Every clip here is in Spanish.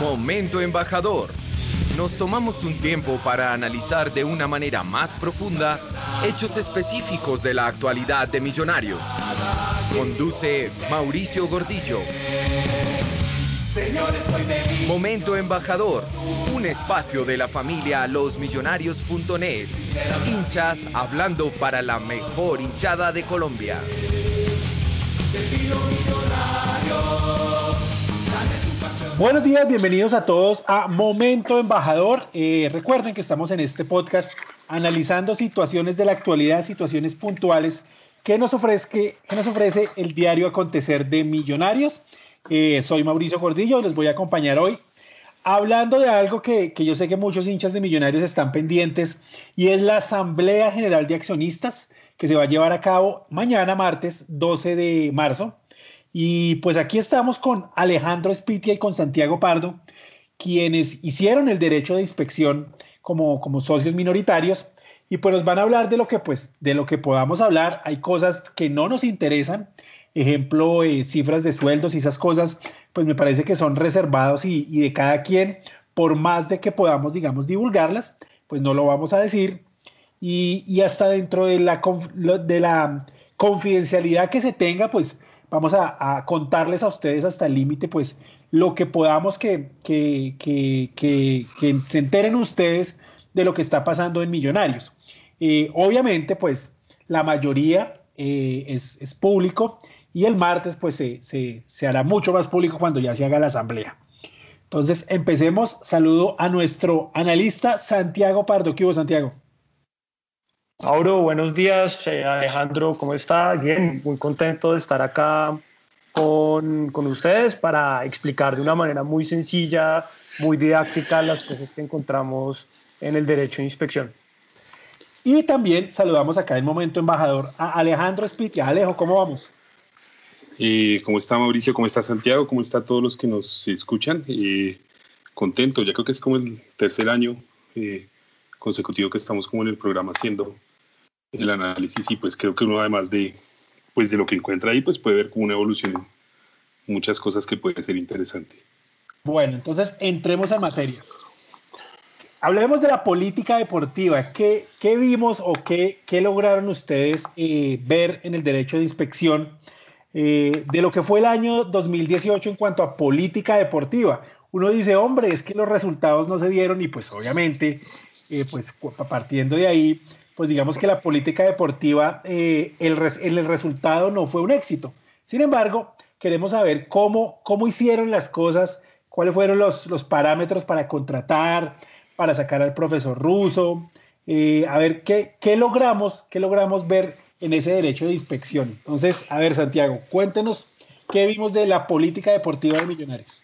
Momento embajador. Nos tomamos un tiempo para analizar de una manera más profunda hechos específicos de la actualidad de Millonarios. Conduce Mauricio Gordillo. Momento embajador, un espacio de la familia losmillonarios.net. Hinchas hablando para la mejor hinchada de Colombia. Buenos días, bienvenidos a todos a Momento Embajador. Eh, recuerden que estamos en este podcast analizando situaciones de la actualidad, situaciones puntuales que nos, ofrece, que nos ofrece el diario Acontecer de Millonarios. Eh, soy Mauricio Gordillo, les voy a acompañar hoy hablando de algo que, que yo sé que muchos hinchas de Millonarios están pendientes y es la Asamblea General de Accionistas que se va a llevar a cabo mañana, martes 12 de marzo. Y pues aquí estamos con Alejandro Spitia y con Santiago Pardo, quienes hicieron el derecho de inspección como, como socios minoritarios y pues nos van a hablar de lo que pues de lo que podamos hablar. Hay cosas que no nos interesan, ejemplo, eh, cifras de sueldos y esas cosas, pues me parece que son reservados y, y de cada quien, por más de que podamos, digamos, divulgarlas, pues no lo vamos a decir. Y, y hasta dentro de la, de la confidencialidad que se tenga, pues vamos a, contarles a ustedes hasta el límite, pues lo que podamos que, que, que, se enteren ustedes de lo que está pasando en Millonarios. Eh, obviamente, pues la mayoría eh, es, es, público y el martes, pues se, se, se, hará mucho más público cuando ya se haga la asamblea. Entonces, empecemos. Saludo a nuestro analista Santiago Pardo. ¿Qué hubo, Santiago? Auro, buenos días. Eh, Alejandro, ¿cómo está? Bien, muy contento de estar acá con, con, ustedes para explicar de una manera muy sencilla, muy didáctica las cosas que encontramos en el derecho de inspección. Y también saludamos acá en momento embajador a Alejandro Spitia. Alejo, ¿cómo vamos? Eh, ¿Cómo está Mauricio? ¿Cómo está Santiago? ¿Cómo está todos los que nos escuchan? Eh, contento, ya creo que es como el tercer año eh, consecutivo que estamos como en el programa haciendo el análisis y pues creo que uno además de, pues de lo que encuentra ahí, pues puede ver como una evolución muchas cosas que puede ser interesante. Bueno, entonces entremos en materia. Hablemos de la política deportiva. ¿Qué, qué vimos o qué, qué lograron ustedes eh, ver en el derecho de inspección eh, de lo que fue el año 2018 en cuanto a política deportiva? Uno dice, hombre, es que los resultados no se dieron y pues obviamente, eh, pues partiendo de ahí, pues digamos que la política deportiva, eh, el, el, resultado no fue un éxito. Sin embargo, queremos saber cómo, cómo hicieron las cosas, cuáles fueron los, los parámetros para contratar, para sacar al profesor ruso, eh, a ver qué, qué logramos, qué logramos ver en ese derecho de inspección. Entonces, a ver, Santiago, cuéntenos qué vimos de la política deportiva de Millonarios.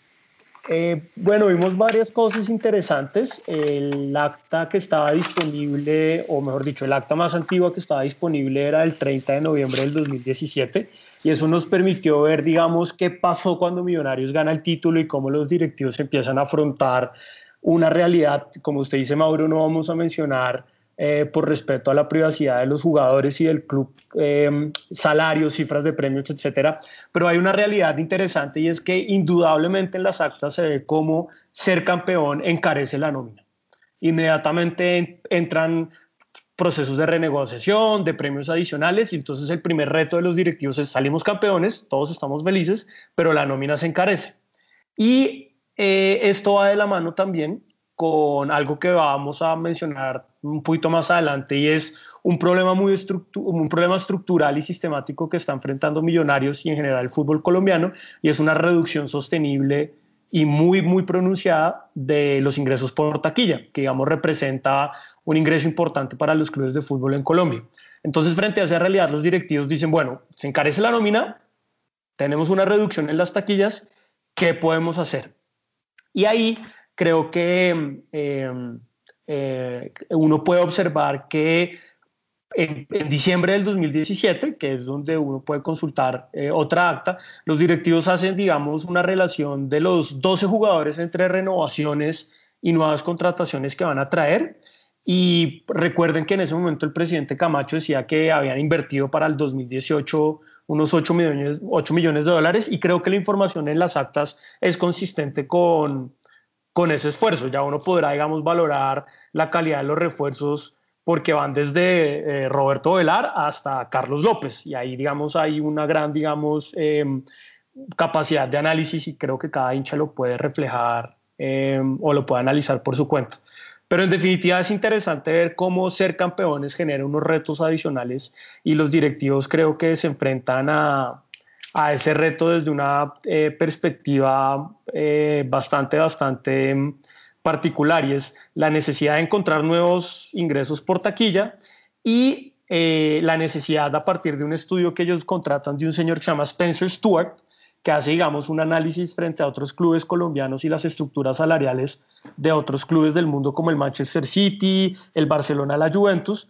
Eh, bueno, vimos varias cosas interesantes. El acta que estaba disponible, o mejor dicho, el acta más antigua que estaba disponible era el 30 de noviembre del 2017 y eso nos permitió ver, digamos, qué pasó cuando Millonarios gana el título y cómo los directivos empiezan a afrontar una realidad, como usted dice, Mauro, no vamos a mencionar eh, por respeto a la privacidad de los jugadores y del club, eh, salarios, cifras de premios, etcétera. Pero hay una realidad interesante y es que indudablemente en las actas se ve cómo ser campeón encarece la nómina. Inmediatamente entran procesos de renegociación, de premios adicionales, y entonces el primer reto de los directivos es salimos campeones, todos estamos felices, pero la nómina se encarece. Y eh, esto va de la mano también con algo que vamos a mencionar un poquito más adelante y es un problema, muy un problema estructural y sistemático que está enfrentando Millonarios y en general el fútbol colombiano y es una reducción sostenible y muy, muy pronunciada de los ingresos por taquilla, que digamos representa un ingreso importante para los clubes de fútbol en Colombia. Entonces, frente a esa realidad, los directivos dicen, bueno, se encarece la nómina, tenemos una reducción en las taquillas, ¿qué podemos hacer? Y ahí creo que em, eh, uno puede observar que en, diciembre del 2017, que es donde uno puede consultar eh, otra acta, los directivos hacen, digamos, una relación de los 12 jugadores entre renovaciones y nuevas contrataciones que van a traer. Y recuerden que en ese momento el presidente Camacho decía que habían invertido para el 2018 unos 8 millones, 8 millones de dólares y creo que la información en las actas es consistente con, con ese esfuerzo. Ya uno podrá, digamos, valorar la calidad de los refuerzos porque van desde eh, Roberto Velar hasta Carlos López y ahí, digamos, hay una gran, digamos, em, capacidad de análisis y creo que cada hincha lo puede reflejar em, o lo puede analizar por su cuenta. Pero en definitiva es interesante ver cómo ser campeones genera unos retos adicionales y los directivos creo que se enfrentan a, a ese reto desde una eh, perspectiva eh, bastante, bastante mm, particular y es la necesidad de encontrar nuevos ingresos por taquilla y eh, la necesidad a partir de un estudio que ellos contratan de un señor que se llama Spencer Stewart, que hace, digamos, un análisis frente a otros clubes colombianos y las estructuras salariales de otros clubes del mundo como el Manchester City, el Barcelona, la Juventus,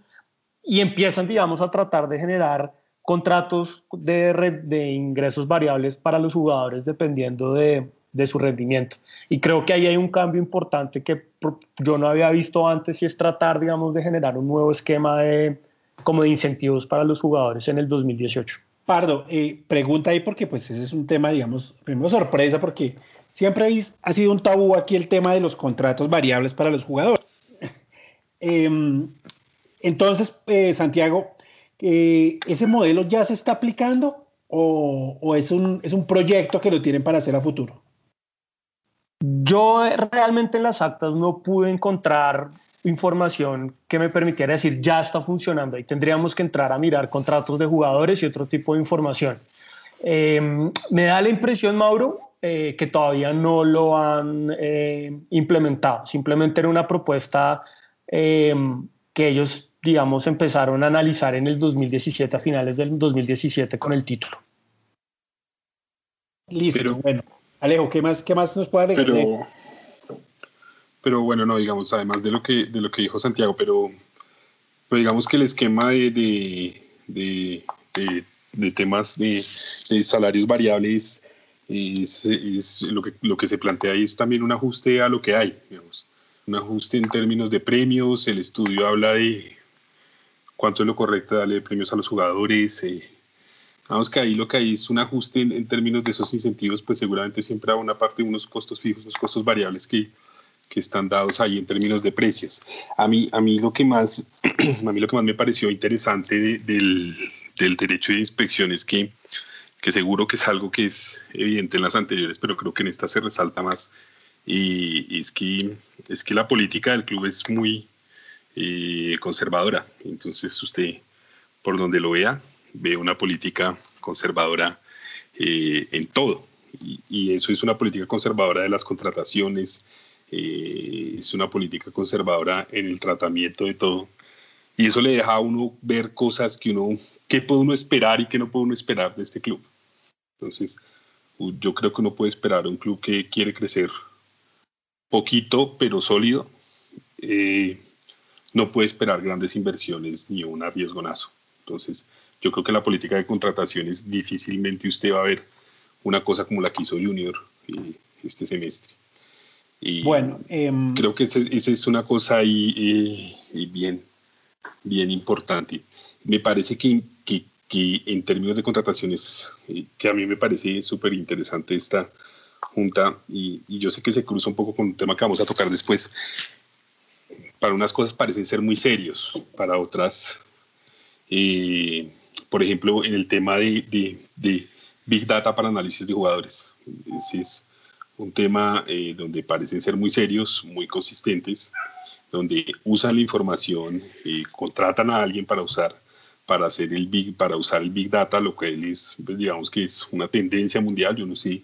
y empiezan, digamos, a tratar de generar contratos de, ingresos variables para los jugadores dependiendo de, de, su rendimiento. Y creo que ahí hay un cambio importante que yo no había visto antes y es tratar, digamos, de generar un nuevo esquema de, como de incentivos para los jugadores en el 2018. Pardo, eh, pregunta ahí porque pues ese es un tema, digamos, primero sorpresa porque siempre ha sido un tabú aquí el tema de los contratos variables para los jugadores. Em, entonces, eh, Santiago, eh, ¿ese modelo ya se está aplicando o, es, un, es un proyecto que lo tienen para hacer a futuro? Yo realmente en las actas no pude encontrar información que me permitiera decir ya está funcionando y tendríamos que entrar a mirar contratos de jugadores y otro tipo de información. Em, me da la impresión, Mauro, eh, que todavía no lo han eh, implementado. Simplemente era una propuesta em, que ellos digamos, empezaron a analizar en el 2017, a finales del 2017 con el título. Listo, bueno. Alejo, ¿qué más, qué más nos puede decir? Pero, pero bueno, no, digamos, además de lo que, de lo que dijo Santiago, pero, pero digamos que el esquema de, de, de, temas de, salarios variables es, es, lo, que, lo que se plantea ahí es también un ajuste a lo que hay, digamos, un ajuste en términos de premios, el estudio habla de cuánto es lo correcto darle premios a los jugadores. Eh. Vamos que ahí lo que hay es un ajuste en, términos de esos incentivos, pues seguramente siempre habrá una parte de unos costos fijos, unos costos variables que, que están dados ahí en términos de precios. A mí, a mí, lo, que más, a mí lo que más me pareció interesante del, del derecho de inspección es que, que seguro que es algo que es evidente en las anteriores, pero creo que en esta se resalta más, y es que, es que la política del club es muy, eh, conservadora. Entonces usted, por donde lo vea, ve una política conservadora eh, en todo. Y, eso es una política conservadora de las contrataciones, eh, es una política conservadora en el tratamiento de todo. Y eso le deja a uno ver cosas que uno, qué puede uno esperar y qué no puede uno esperar de este club. Entonces, yo creo que uno puede esperar un club que quiere crecer poquito, pero sólido. Eh, no puede esperar grandes inversiones ni un arriesgonazo. Entonces, yo creo que la política de contrataciones difícilmente usted va a ver una cosa como la que hizo Junior eh, este semestre. Y bueno, em, creo que esa es una cosa ahí eh, bien, bien importante. Me parece que, que, en términos de contrataciones, eh, que a mí me parece súper interesante esta junta, y, y, yo sé que se cruza un poco con un tema que vamos a tocar después, para unas cosas parecen ser muy serios, para otras, eh, por ejemplo, en el tema de, Big Data para análisis de jugadores. Es un tema eh, donde parecen ser muy serios, muy consistentes, donde usan la información, y contratan a alguien para usar para hacer el big para usar el big data lo que es pues, digamos que es una tendencia mundial yo no sé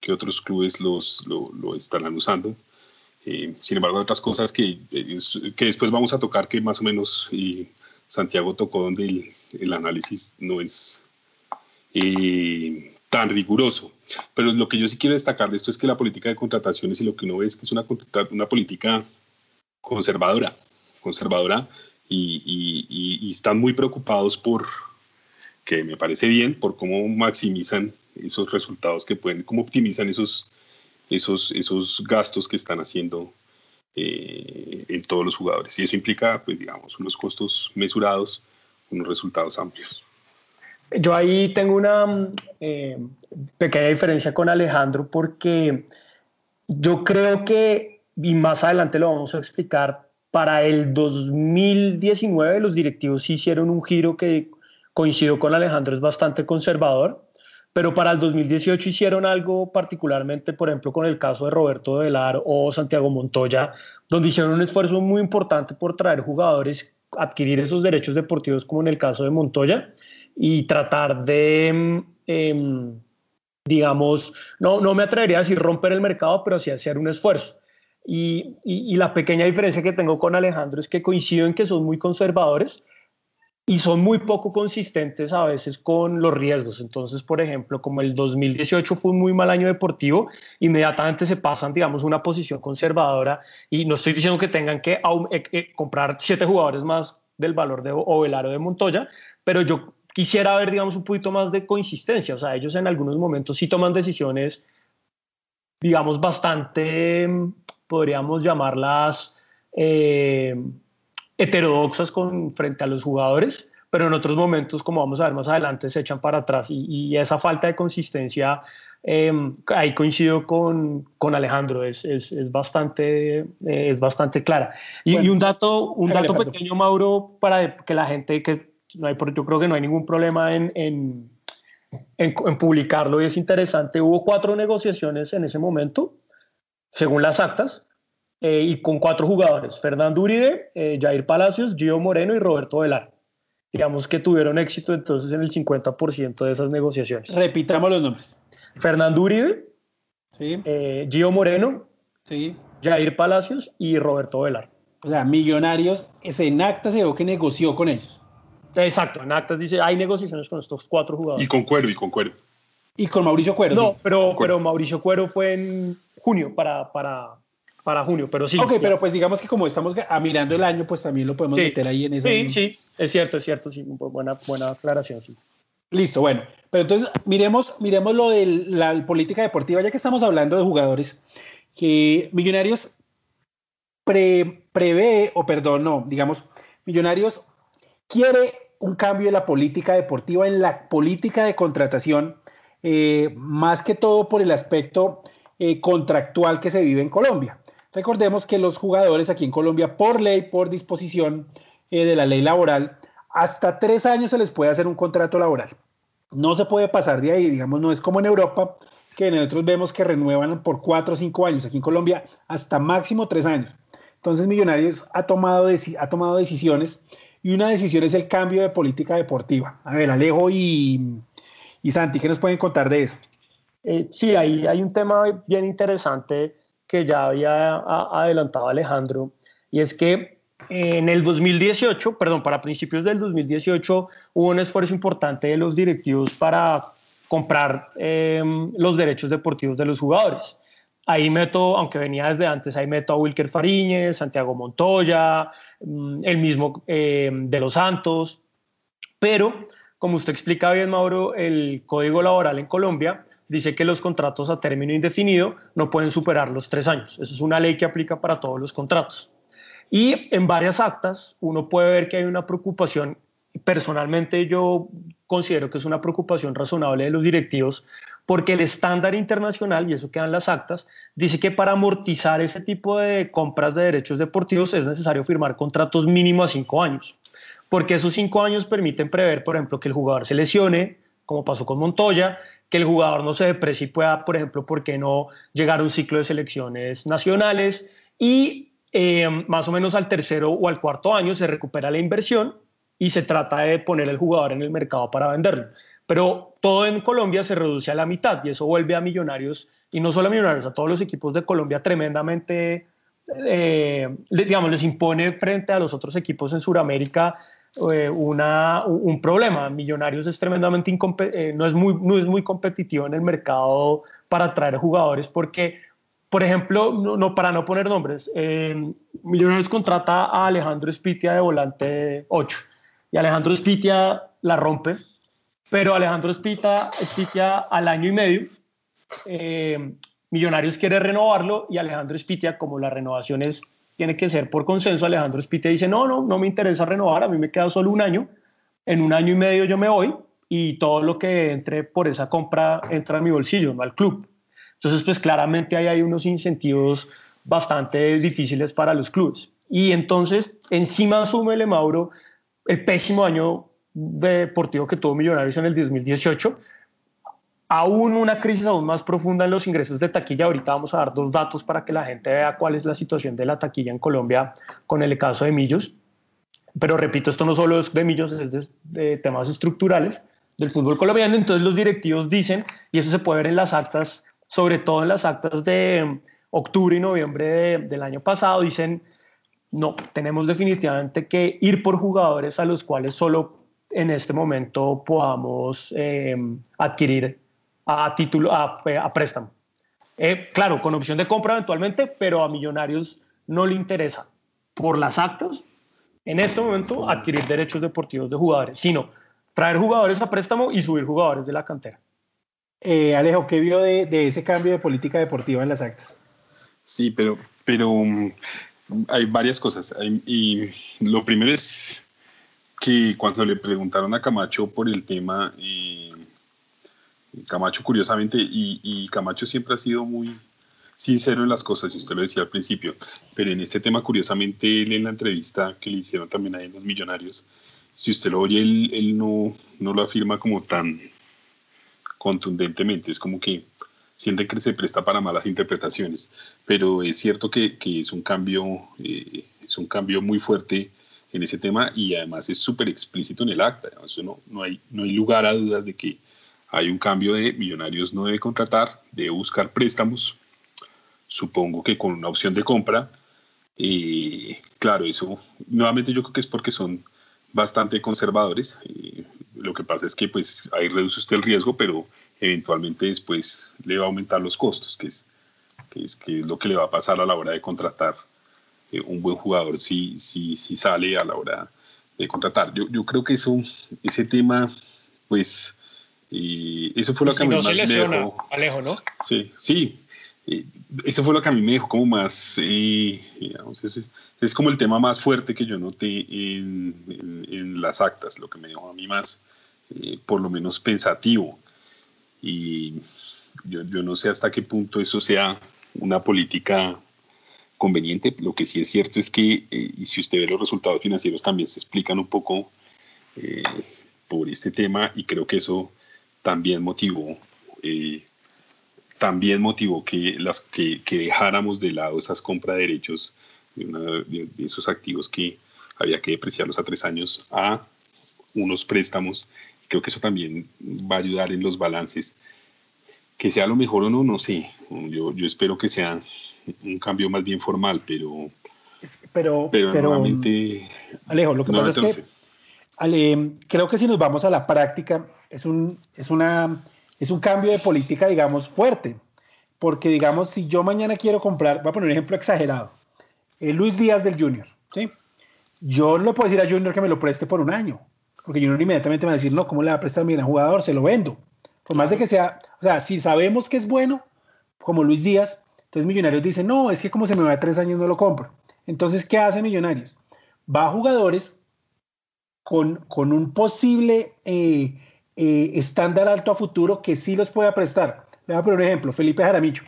qué otros clubes los lo, lo estarán usando eh, sin embargo hay otras cosas que, que después vamos a tocar que más o menos y Santiago tocó donde el, el análisis no es eh, tan riguroso. Pero lo que yo sí quiero destacar de esto es que la política de contrataciones y lo que uno ve es que es una, una política conservadora conservadora y, están muy preocupados por, que me parece bien, por cómo maximizan esos resultados que pueden, cómo optimizan esos, esos, esos gastos que están haciendo eh, en todos los jugadores. Y eso implica, pues digamos, unos costos mesurados, unos resultados amplios. Yo ahí tengo una eh, pequeña diferencia con Alejandro porque yo creo que, y más adelante lo vamos a explicar, para el 2019 los directivos hicieron un giro que coincidió con Alejandro, es bastante conservador, pero para el 2018 hicieron algo particularmente, por ejemplo, con el caso de Roberto Delar o Santiago Montoya, donde hicieron un esfuerzo muy importante por traer jugadores, adquirir esos derechos deportivos como en el caso de Montoya y tratar de... Em, digamos, no, no me atrevería a decir romper el mercado, pero sí hacer un esfuerzo. Y, la pequeña diferencia que tengo con Alejandro es que coincido en que son muy conservadores y son muy poco consistentes a veces con los riesgos. Entonces, por ejemplo, como el 2018 fue un muy mal año deportivo, inmediatamente se pasan, digamos, una posición conservadora y no estoy diciendo que tengan que eh, eh, comprar siete jugadores más del valor de Ovelar o de Montoya, pero yo quisiera ver, digamos, un poquito más de consistencia. O sea, ellos en algunos momentos sí toman decisiones, digamos, bastante podríamos llamarlas eh, heterodoxas con, frente a los jugadores, pero en otros momentos, como vamos a ver más adelante, se echan para atrás y, esa falta de consistencia, em, ahí coincido con, con Alejandro, es, es, es bastante, es bastante clara. Y, un dato, un dato pequeño, Mauro, para que la gente, que no hay, yo creo que no hay ningún problema en, en, en, en publicarlo y es interesante, hubo cuatro negociaciones en ese momento según las actas, eh, y con cuatro jugadores, Fernando Uribe, eh, Jair Palacios, Gio Moreno y Roberto Velar. Digamos que tuvieron éxito entonces en el 50% de esas negociaciones. Repitamos los nombres. Fernando Uribe, sí. Eh, Gio Moreno, sí. Jair Palacios y Roberto Velar. O sea, Millonarios, en actas se ve que negoció con ellos. Exacto, en actas dice, hay negociaciones con estos cuatro jugadores. Y con Cuero, y con Cuero. Y con Mauricio Cuero. No, pero, pero Mauricio Cuero fue en junio para, para, para junio, pero sí. Ok, pero pues digamos que como estamos mirando el año, pues también lo podemos meter ahí en ese. Sí, sí, es cierto, es cierto, sí, buena, buena aclaración, sí. Listo, bueno, pero entonces miremos, miremos lo de la política deportiva, ya que estamos hablando de jugadores, que Millonarios prevé, o perdón, no, digamos, Millonarios quiere un cambio de la política deportiva en la política de contratación eh, más que todo por el aspecto eh, contractual que se vive en Colombia. Recordemos que los jugadores aquí en Colombia, por ley, por disposición eh, de la ley laboral, hasta tres años se les puede hacer un contrato laboral. No se puede pasar de ahí, digamos, no es como en Europa, que nosotros vemos que renuevan por cuatro o cinco años. Aquí en Colombia, hasta máximo tres años. Entonces, Millonarios ha tomado, ha tomado decisiones y una decisión es el cambio de política deportiva. A ver, Alejo y, y Santi, ¿qué nos pueden contar de eso? Eh, sí, ahí hay un tema bien interesante que ya había adelantado Alejandro, y es que en el 2018, perdón, para principios del 2018, hubo un esfuerzo importante de los directivos para comprar em, los derechos deportivos de los jugadores. Ahí meto, aunque venía desde antes, ahí meto a Wilker Fariñez, Santiago Montoya, mm, el mismo em, de los Santos, pero como usted explica bien, Mauro, el Código Laboral en Colombia dice que los contratos a término indefinido no pueden superar los tres años. Esa es una ley que aplica para todos los contratos. Y en varias actas uno puede ver que hay una preocupación, personalmente yo considero que es una preocupación razonable de los directivos, porque el estándar internacional, y eso quedan las actas, dice que para amortizar ese tipo de compras de derechos deportivos es necesario firmar contratos mínimos a cinco años, porque esos cinco años permiten prever, por ejemplo, que el jugador se lesione, como pasó con Montoya, que el jugador no se deprecie y pueda, por ejemplo, ¿por qué no llegar a un ciclo de selecciones nacionales? Y eh, más o menos al tercero o al cuarto año se recupera la inversión y se trata de poner el jugador en el mercado para venderlo. Pero todo en Colombia se reduce a la mitad y eso vuelve a Millonarios, y no solo a Millonarios, a todos los equipos de Colombia tremendamente, eh, digamos, les impone frente a los otros equipos en Sudamérica una, un problema. Millonarios es tremendamente eh, no, es muy, no es muy competitivo en el mercado para atraer jugadores porque, por ejemplo, no, para no poner nombres, eh, Millonarios contrata a Alejandro Spitia de volante 8 y Alejandro Spitia la rompe, pero Alejandro Spitia, Spitia al año y medio Millonarios quiere renovarlo y Alejandro Spitia, como la renovación es tiene que ser por consenso. Alejandro Spite dice, no, no, no me interesa renovar, a mí me queda solo un año, en un año y medio yo me voy y todo lo que entre por esa compra entra a mi bolsillo, no al club. Entonces, pues claramente ahí hay unos incentivos bastante difíciles para los clubes. Y entonces, encima súmele, Mauro, el pésimo año deportivo que tuvo Millonarios en el 2018, aún una crisis aún más profunda en los ingresos de taquilla. Ahorita vamos a dar dos datos para que la gente vea cuál es la situación de la taquilla en Colombia con el caso de Millos. Pero repito, esto no solo es de Millos, es de, temas estructurales del fútbol colombiano. Entonces los directivos dicen, y eso se puede ver en las actas, sobre todo en las actas de octubre y noviembre del año pasado, dicen, no, tenemos definitivamente que ir por jugadores a los cuales solo en este momento podamos eh, adquirir a título, a, a préstamo. Eh, claro, con opción de compra eventualmente, pero a Millonarios no le interesa por las actas en este momento adquirir derechos deportivos de jugadores, sino traer jugadores a préstamo y subir jugadores de la cantera. Eh, Alejo, ¿qué vio de, de, ese cambio de política deportiva en las actas? Sí, pero, pero um, hay varias cosas. y lo primero es que cuando le preguntaron a Camacho por el tema, eh, Camacho, curiosamente, y, Camacho siempre ha sido muy sincero en las cosas, y usted lo decía al principio, pero en este tema, curiosamente, él en la entrevista que le hicieron también ahí en Los Millonarios, si usted lo oye, él, no, no lo afirma como tan contundentemente, es como que siente que se presta para malas interpretaciones, pero es cierto que, que es un cambio, eh, es un cambio muy fuerte en ese tema y además es súper explícito en el acta, eso no, no, hay, no hay lugar a dudas de que hay un cambio de Millonarios no debe contratar, debe buscar préstamos, supongo que con una opción de compra. Eh, claro, eso nuevamente yo creo que es porque son bastante conservadores. Eh, lo que pasa es que pues ahí reduce usted el riesgo, pero eventualmente después le va a aumentar los costos, que es, que es, que es lo que le va a pasar a la hora de contratar eh, un buen jugador si, si, si sale a la hora de contratar. Yo, yo creo que eso, ese tema, pues y eso fue lo que a mí más me dejó. Alejo, ¿no? Sí, sí. eso fue lo que a mí me dejó como más, eh, digamos, es, es, como el tema más fuerte que yo noté en, en, las actas, lo que me dejó a mí más, eh, por lo menos pensativo. Y yo, yo no sé hasta qué punto eso sea una política conveniente. Lo que sí es cierto es que, eh, y si usted ve los resultados financieros, también se explican un poco por este tema, y creo que eso también motivó, eh, también motivó que, las, que, dejáramos de lado esas compras de derechos de, esos activos que había que depreciarlos a tres años a unos préstamos. Creo que eso también va a ayudar en los balances. Que sea lo mejor o no, no sé. Yo, yo espero que sea un cambio más bien formal, pero, pero, pero, nuevamente, Alejo, lo que pasa es que creo que si nos vamos a la práctica, es un, es, una, es un cambio de política, digamos, fuerte. Porque, digamos, si yo mañana quiero comprar, voy a poner un ejemplo exagerado, el Luis Díaz del Junior, ¿sí? Yo no le puedo decir a Junior que me lo preste por un año, porque Junior inmediatamente me va a decir, no, ¿cómo le va a prestar bien a jugador? Se lo vendo. Por más de que sea, o sea, si sabemos que es bueno, como Luis Díaz, entonces Millonarios dice, no, es que como se me va tres años no lo compro. Entonces, ¿qué hace Millonarios? Va a jugadores con, con un posible eh, eh, estándar alto a futuro que sí los pueda prestar. Le voy a poner un ejemplo, Felipe Jaramillo.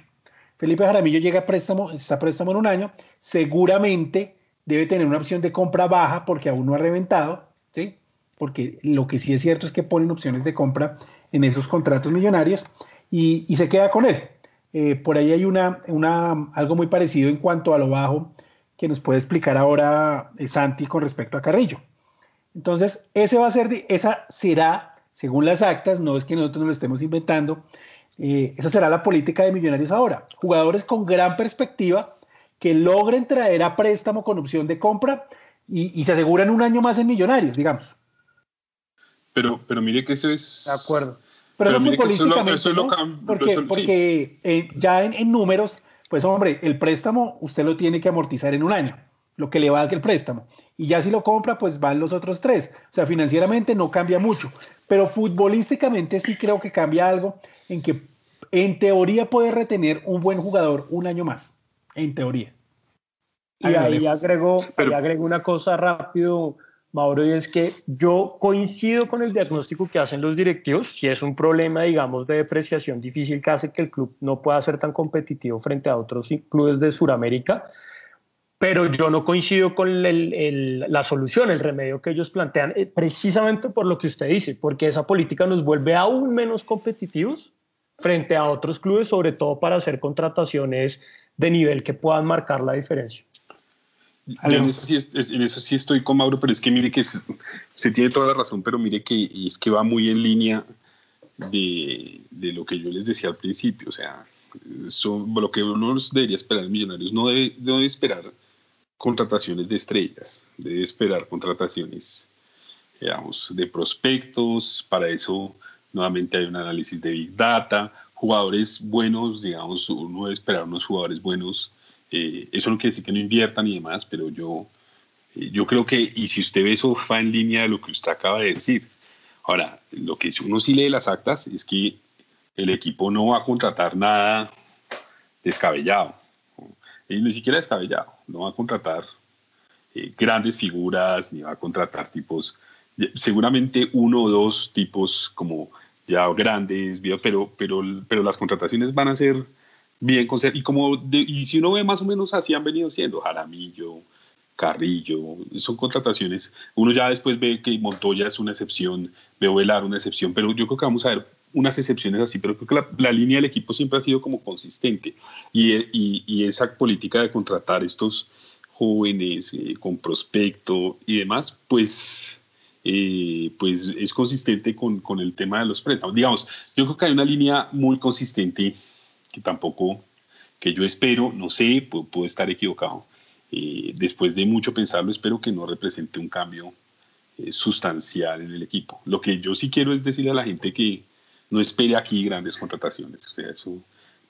Felipe Jaramillo llega a préstamo, está a préstamo en un año, seguramente debe tener una opción de compra baja porque aún no ha reventado, ¿sí? Porque lo que sí es cierto es que ponen opciones de compra en esos contratos millonarios y, se queda con él. Eh, por ahí hay una, una, algo muy parecido en cuanto a lo bajo que nos puede explicar ahora eh, Santi con respecto a Carrillo. Entonces, ese va a ser, esa será, según las actas, no es que nosotros nos lo estemos inventando, eh, esa será la política de Millonarios ahora. Jugadores con gran perspectiva que logren traer a préstamo con opción de compra y, se aseguran un año más en Millonarios, digamos. Pero, pero mire que eso es... De acuerdo. Pero, no futbolísticamente, Porque, porque eh, ya en, en números, pues hombre, el préstamo usted lo tiene que amortizar en un año lo que le va a dar el préstamo. Y ya si lo compra, pues van los otros tres. O sea, financieramente no cambia mucho, pero futbolísticamente sí creo que cambia algo en que en teoría puede retener un buen jugador un año más, en teoría. Y ahí agrego, agrego una cosa rápido, Mauro, y es que yo coincido con el diagnóstico que hacen los directivos, que es un problema, digamos, de depreciación difícil que hace que el club no pueda ser tan competitivo frente a otros clubes de Sudamérica pero yo no coincido con la solución, el remedio que ellos plantean, eh, precisamente por lo que usted dice, porque esa política nos vuelve aún menos competitivos frente a otros clubes, sobre todo para hacer contrataciones de nivel que puedan marcar la diferencia. En eso, sí en eso, sí estoy con Mauro, pero es que mire que se tiene toda la razón, pero mire que es que va muy en línea de, de lo que yo les decía al principio, o sea, lo que uno debería esperar en Millonarios no debe, debe esperar contrataciones de estrellas, debe esperar contrataciones, digamos, de prospectos, para eso nuevamente hay un análisis de Big Data, jugadores buenos, digamos, uno debe esperar unos jugadores buenos, eh, eso no quiere decir que no inviertan y demás, pero yo, eh, yo creo que, y si usted ve eso, va en línea de lo que usted acaba de decir. Ahora, lo que uno sí lee las actas es que el equipo no va a contratar nada descabellado y ni siquiera descabellado, no va a contratar eh, grandes figuras, ni va a contratar tipos, seguramente uno o dos tipos como ya grandes, pero, pero, pero las contrataciones van a ser bien y como y si uno ve más o menos así han venido siendo Jaramillo, Carrillo, son contrataciones, uno ya después ve que Montoya es una excepción, veo Velar una excepción, pero yo creo que vamos a ver unas excepciones así, pero creo que la, línea del equipo siempre ha sido como consistente y, y, esa política de contratar estos jóvenes eh, con prospecto y demás, pues, eh, pues es consistente con, con, el tema de los préstamos. Digamos, yo creo que hay una línea muy consistente que tampoco, que yo espero, no sé, puedo, estar equivocado. Eh, después de mucho pensarlo, espero que no represente un cambio sustancial en el equipo. Lo que yo sí quiero es decirle a la gente que, no espere aquí grandes contrataciones. O sea, eso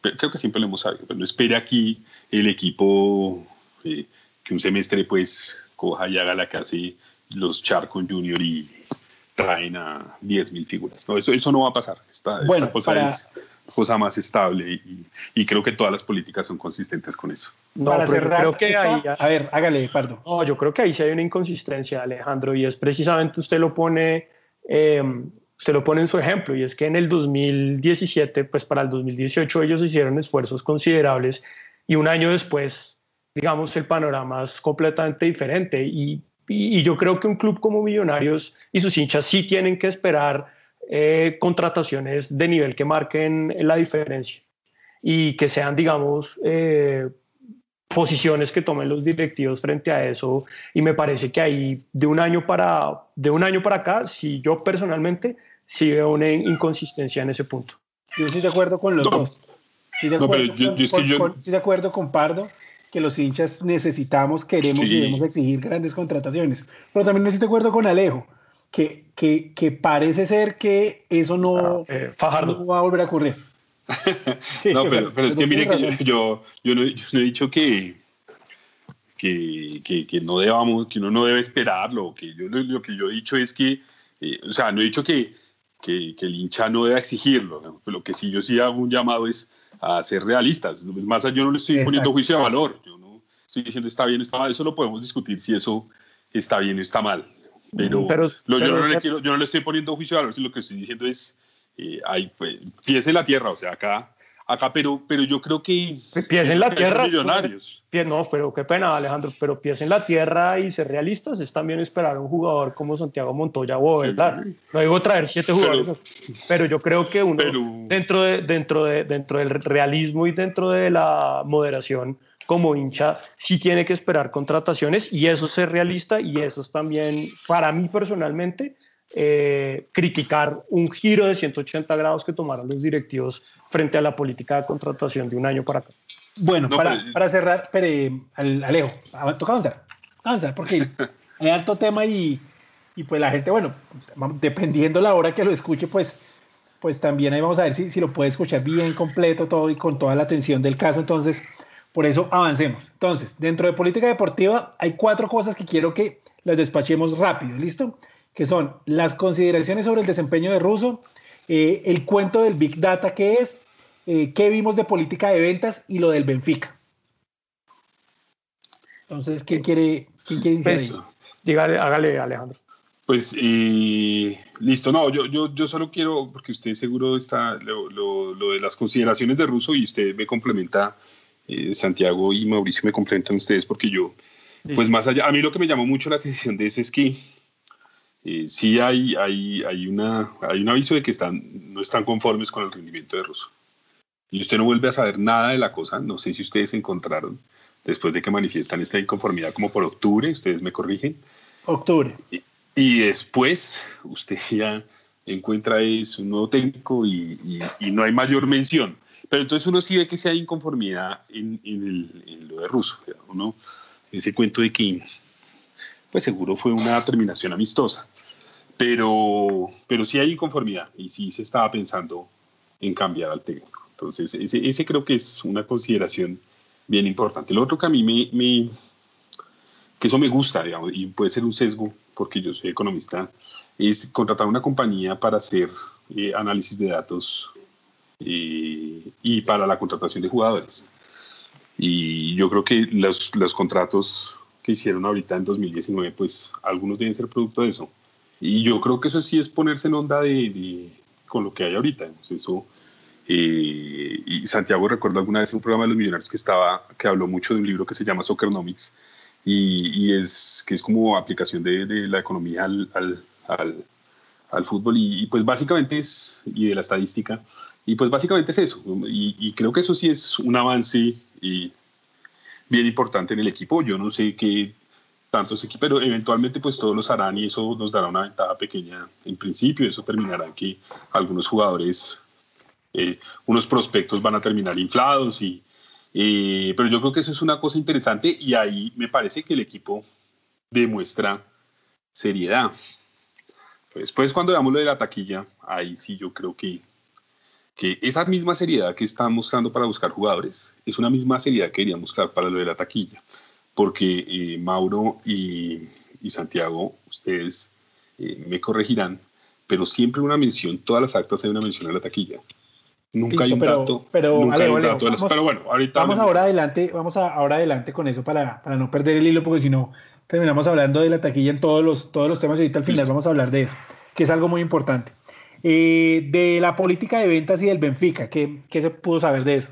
creo que siempre lo hemos sabido, pero no espere aquí el equipo eh, que un semestre pues coja y haga la que hace los Charcon Junior y traen a 10.000 figuras. No, eso, eso no va a pasar. Esta, bueno, esta cosa es cosa más estable y, creo que todas las políticas son consistentes con eso. No, para cerrar, creo que ahí, a ver, hágale, Pardo. No, yo creo que ahí sí hay una inconsistencia, Alejandro, y es precisamente usted lo pone eh, usted lo pone en su ejemplo, y es que en el 2017, pues para el 2018 ellos hicieron esfuerzos considerables y un año después, digamos, el panorama es completamente diferente. Y, y, yo creo que un club como Millonarios y sus hinchas sí tienen que esperar eh, contrataciones de nivel que marquen la diferencia y que sean, digamos, eh, posiciones que tomen los directivos frente a eso y me parece que ahí de un año para de un año para acá si yo personalmente sí veo una inconsistencia en ese punto. Yo estoy de acuerdo con los dos. Estoy de, acuerdo con, Pardo que los hinchas necesitamos, queremos y debemos exigir grandes contrataciones. Pero también estoy de acuerdo con Alejo, que, que, que parece ser que eso no, ah, eh, no va a volver a ocurrir. no, pero, pero es que mire que yo, yo, no, yo, no, he dicho que, que, que, no debamos, que uno no debe esperarlo. Que yo, lo que yo he dicho es que, eh, o sea, no he dicho que, que, el hincha no debe exigirlo. Lo que sí yo sí hago un llamado es a ser realistas. Más yo no le estoy poniendo juicio de valor. Yo no estoy diciendo está bien, está mal. Eso lo podemos discutir si eso está bien o está mal. Pero, yo, no le yo, no le estoy poniendo juicio de valor. Si lo que estoy diciendo es, eh, hay, pues, piese la tierra. O sea, acá acá, pero, pero yo creo que... Pies en la tierra. Millonarios. no, pero qué pena, Alejandro, pero pies en la tierra y ser realistas es también esperar a un jugador como Santiago Montoya o ¿verdad? No digo traer siete jugadores, pero, yo creo que uno, dentro, de, dentro, de, dentro del realismo y dentro de la moderación, como hincha, sí tiene que esperar contrataciones y eso es ser realista y eso es también, para mí personalmente, eh, criticar un giro de 180 grados que tomaron los directivos frente a la política de contratación de un año para acá. Bueno, para, para, cerrar, pero, Alejo, toca avanzar, avanzar, porque hay alto tema y, y, pues la gente, bueno, dependiendo la hora que lo escuche, pues, pues también ahí vamos a ver si, si lo puede escuchar bien completo todo y con toda la atención del caso. Entonces, por eso avancemos. Entonces, dentro de política deportiva hay cuatro cosas que quiero que las despachemos rápido, ¿listo? que son las consideraciones sobre el desempeño de Russo, eh, el cuento del Big Data que es, eh, qué vimos de política de ventas y lo del Benfica. Entonces, ¿quién quiere, quién quiere pues, dígale, hágale, Alejandro. Pues listo, no, yo, yo, yo solo quiero, porque usted seguro está lo, lo, de las consideraciones de Russo y usted me complementa, eh, Santiago y Mauricio me complementan ustedes, porque yo, pues más allá, a mí lo que me llamó mucho la atención de eso es que eh, sí hay, hay, hay, una, hay un aviso de que están, no están conformes con el rendimiento de Russo. Y usted no vuelve a saber nada de la cosa. No sé si ustedes encontraron, después de que manifiestan esta inconformidad como por octubre, ustedes me corrigen. Octubre. Y, después usted ya encuentra es un nuevo técnico y, y, no hay mayor mención. Pero entonces uno sí ve que sí hay inconformidad en, en, lo de Russo. Uno, ese cuento de que pues seguro fue una terminación amistosa pero, pero sí hay inconformidad y sí se estaba pensando en cambiar al técnico. Entonces, ese, ese creo que es una consideración bien importante. Lo otro que a mí me, me, que eso me gusta, digamos, y puede ser un sesgo, porque yo soy economista, es contratar una compañía para hacer eh, análisis de datos eh, y para la contratación de jugadores. Y yo creo que los, los contratos que hicieron ahorita en 2019, pues algunos deben ser producto de eso. Y yo creo que eso sí es ponerse en onda de, con lo que hay ahorita. Eso, eh, y Santiago recuerdo alguna vez un programa de los millonarios que, estaba, que habló mucho de un libro que se llama Soccernomics y, y es que es como aplicación de, de la economía al, al, al, fútbol y, pues básicamente es, y de la estadística, y pues básicamente es eso. Y, y creo que eso sí es un avance y bien importante en el equipo. Yo no sé qué tantos equipos, pero eventualmente pues todos los harán y eso nos dará una ventaja pequeña en principio, eso terminará en que algunos jugadores, eh, unos prospectos van a terminar inflados, y, eh, pero yo creo que eso es una cosa interesante y ahí me parece que el equipo demuestra seriedad. Después pues cuando veamos lo de la taquilla, ahí sí yo creo que, que esa misma seriedad que está mostrando para buscar jugadores es una misma seriedad que quería mostrar para lo de la taquilla porque eh, Mauro y, Santiago, ustedes eh, me corregirán, pero siempre una mención, todas las actas hay una mención a la taquilla. Nunca hay un dato. Pero, nunca hay un dato vamos, pero bueno, ahorita. Vamos ahora adelante, vamos a, ahora adelante con eso para, para no perder el hilo, porque si no, terminamos hablando de la taquilla en todos los, todos los temas y ahorita al final vamos a hablar de eso, que es algo muy importante. Eh, de la política de ventas y del Benfica, ¿qué, qué se pudo saber de eso?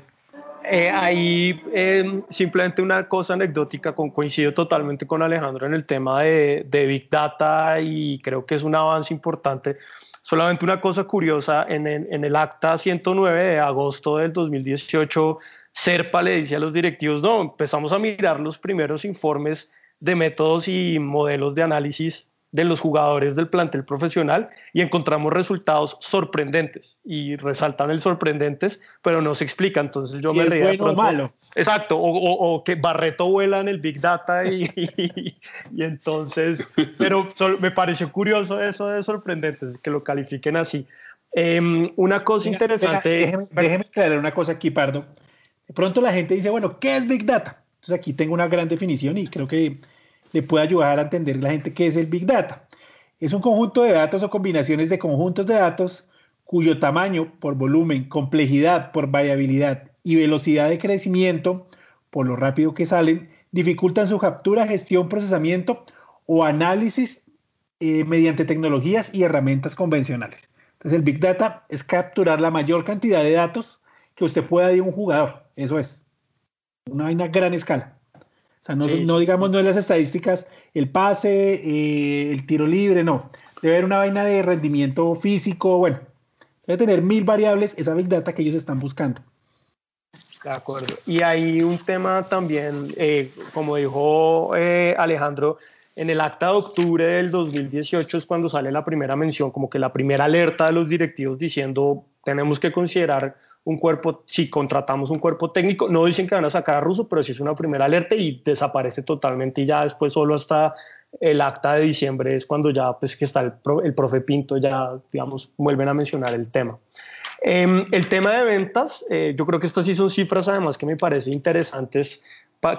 Eh, ahí em, simplemente una cosa anecdótica, con, coincido totalmente con Alejandro en el tema de, de, Big Data y creo que es un avance importante. Solamente una cosa curiosa, en el, en el acta 109 de agosto del 2018, Serpa le dice a los directivos, no, empezamos a mirar los primeros informes de métodos y modelos de análisis de los jugadores del plantel profesional y encontramos resultados sorprendentes y resaltan el sorprendentes, pero no se explica. Entonces yo me reía. Bueno malo. Exacto, o, que Barreto vuela en el Big Data y, y, entonces, pero me pareció curioso eso de sorprendentes, que lo califiquen así. Em, una cosa interesante. déjeme, déjeme aclarar una cosa aquí, Pardo. De pronto la gente dice, bueno, ¿qué es Big Data? Entonces aquí tengo una gran definición y creo que le puede ayudar a entender la gente qué es el Big Data. Es un conjunto de datos o combinaciones de conjuntos de datos cuyo tamaño por volumen, complejidad por variabilidad y velocidad de crecimiento, por lo rápido que salen, dificultan su captura, gestión, procesamiento o análisis eh, mediante tecnologías y herramientas convencionales. Entonces el Big Data es capturar la mayor cantidad de datos que usted pueda de un jugador. Eso es. Una vaina gran escala. O sea, no, digamos, no en las estadísticas, el pase, eh, el tiro libre, no. Debe haber una vaina de rendimiento físico, bueno, debe tener mil variables esa Big Data que ellos están buscando. De acuerdo. Y hay un tema también, eh, como dijo eh, Alejandro, en el acta de octubre del 2018 es cuando sale la primera mención, como que la primera alerta de los directivos diciendo tenemos que considerar un cuerpo, si contratamos un cuerpo técnico, no dicen que van a sacar a Russo, pero sí es una primera alerta y desaparece totalmente y ya después solo hasta el acta de diciembre es cuando ya pues que está el, el profe Pinto, ya digamos vuelven a mencionar el tema. Em, el tema de ventas, eh, yo creo que estas sí son cifras además que me parecen interesantes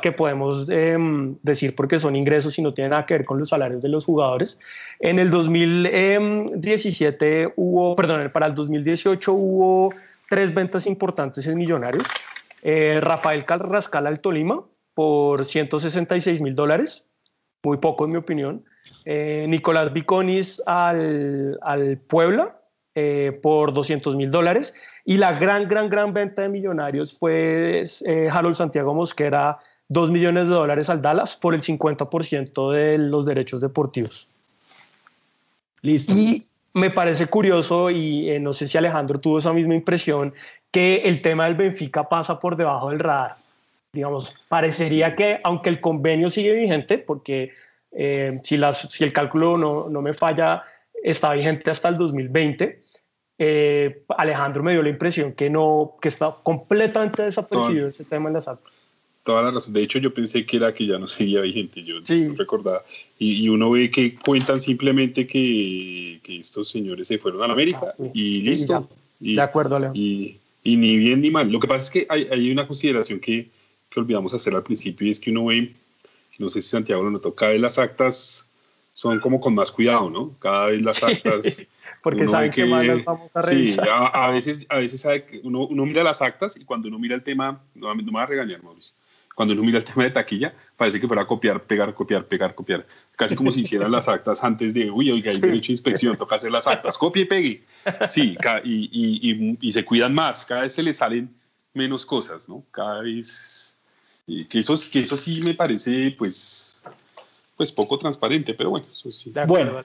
que podemos em, decir porque son ingresos y no tienen nada que ver con los salarios de los jugadores. En el 2017 hubo, perdón, para el 2018 hubo tres ventas importantes en Millonarios. Eh, Rafael Carrascal al Tolima por 166 mil dólares, muy poco en mi opinión. Eh, Nicolás Viconis al, al Puebla eh, por 200 mil dólares. Y la gran, gran, gran venta de millonarios fue eh, Harold Santiago Mosquera, 2 millones de dólares al Dallas por el 50% de los derechos deportivos. Listo. Y me parece curioso, y eh, no sé si Alejandro tuvo esa misma impresión, que el tema del Benfica pasa por debajo del radar. Digamos, parecería que, aunque el convenio sigue vigente, porque si, las, si el cálculo no, no me falla, está vigente hasta el 2020. Eh, Alejandro me dio la impresión que no, que está completamente desaparecido ese tema en las actas. Toda la razón. De hecho, yo pensé que era que ya no seguía vigente. Yo no recordaba. Y, uno ve que cuentan simplemente que, que, estos señores se fueron a la América ah, y listo. de acuerdo, Leo. Y, y, ni bien ni mal. Lo que pasa es que hay, hay una consideración que, que, olvidamos hacer al principio y es que uno ve, no sé si Santiago lo notó, cada vez las actas son como con más cuidado, ¿no? Cada vez las actas... porque saben que, más vamos a revisar. Sí, a, veces, a veces sabe que uno, uno, mira las actas y cuando uno mira el tema, no, me va a regañar, Mauricio, cuando uno mira el tema de taquilla, parece que fuera copiar, pegar, copiar, pegar, copiar. Casi como si hicieran las actas antes de, uy, oiga, hay derecho de inspección, toca hacer las actas, copie y pegue. Sí, y, y, y, se cuidan más, cada vez se les salen menos cosas, ¿no? Cada vez... Que eso, que eso sí me parece, pues, pues poco transparente, pero bueno, eso sí. bueno,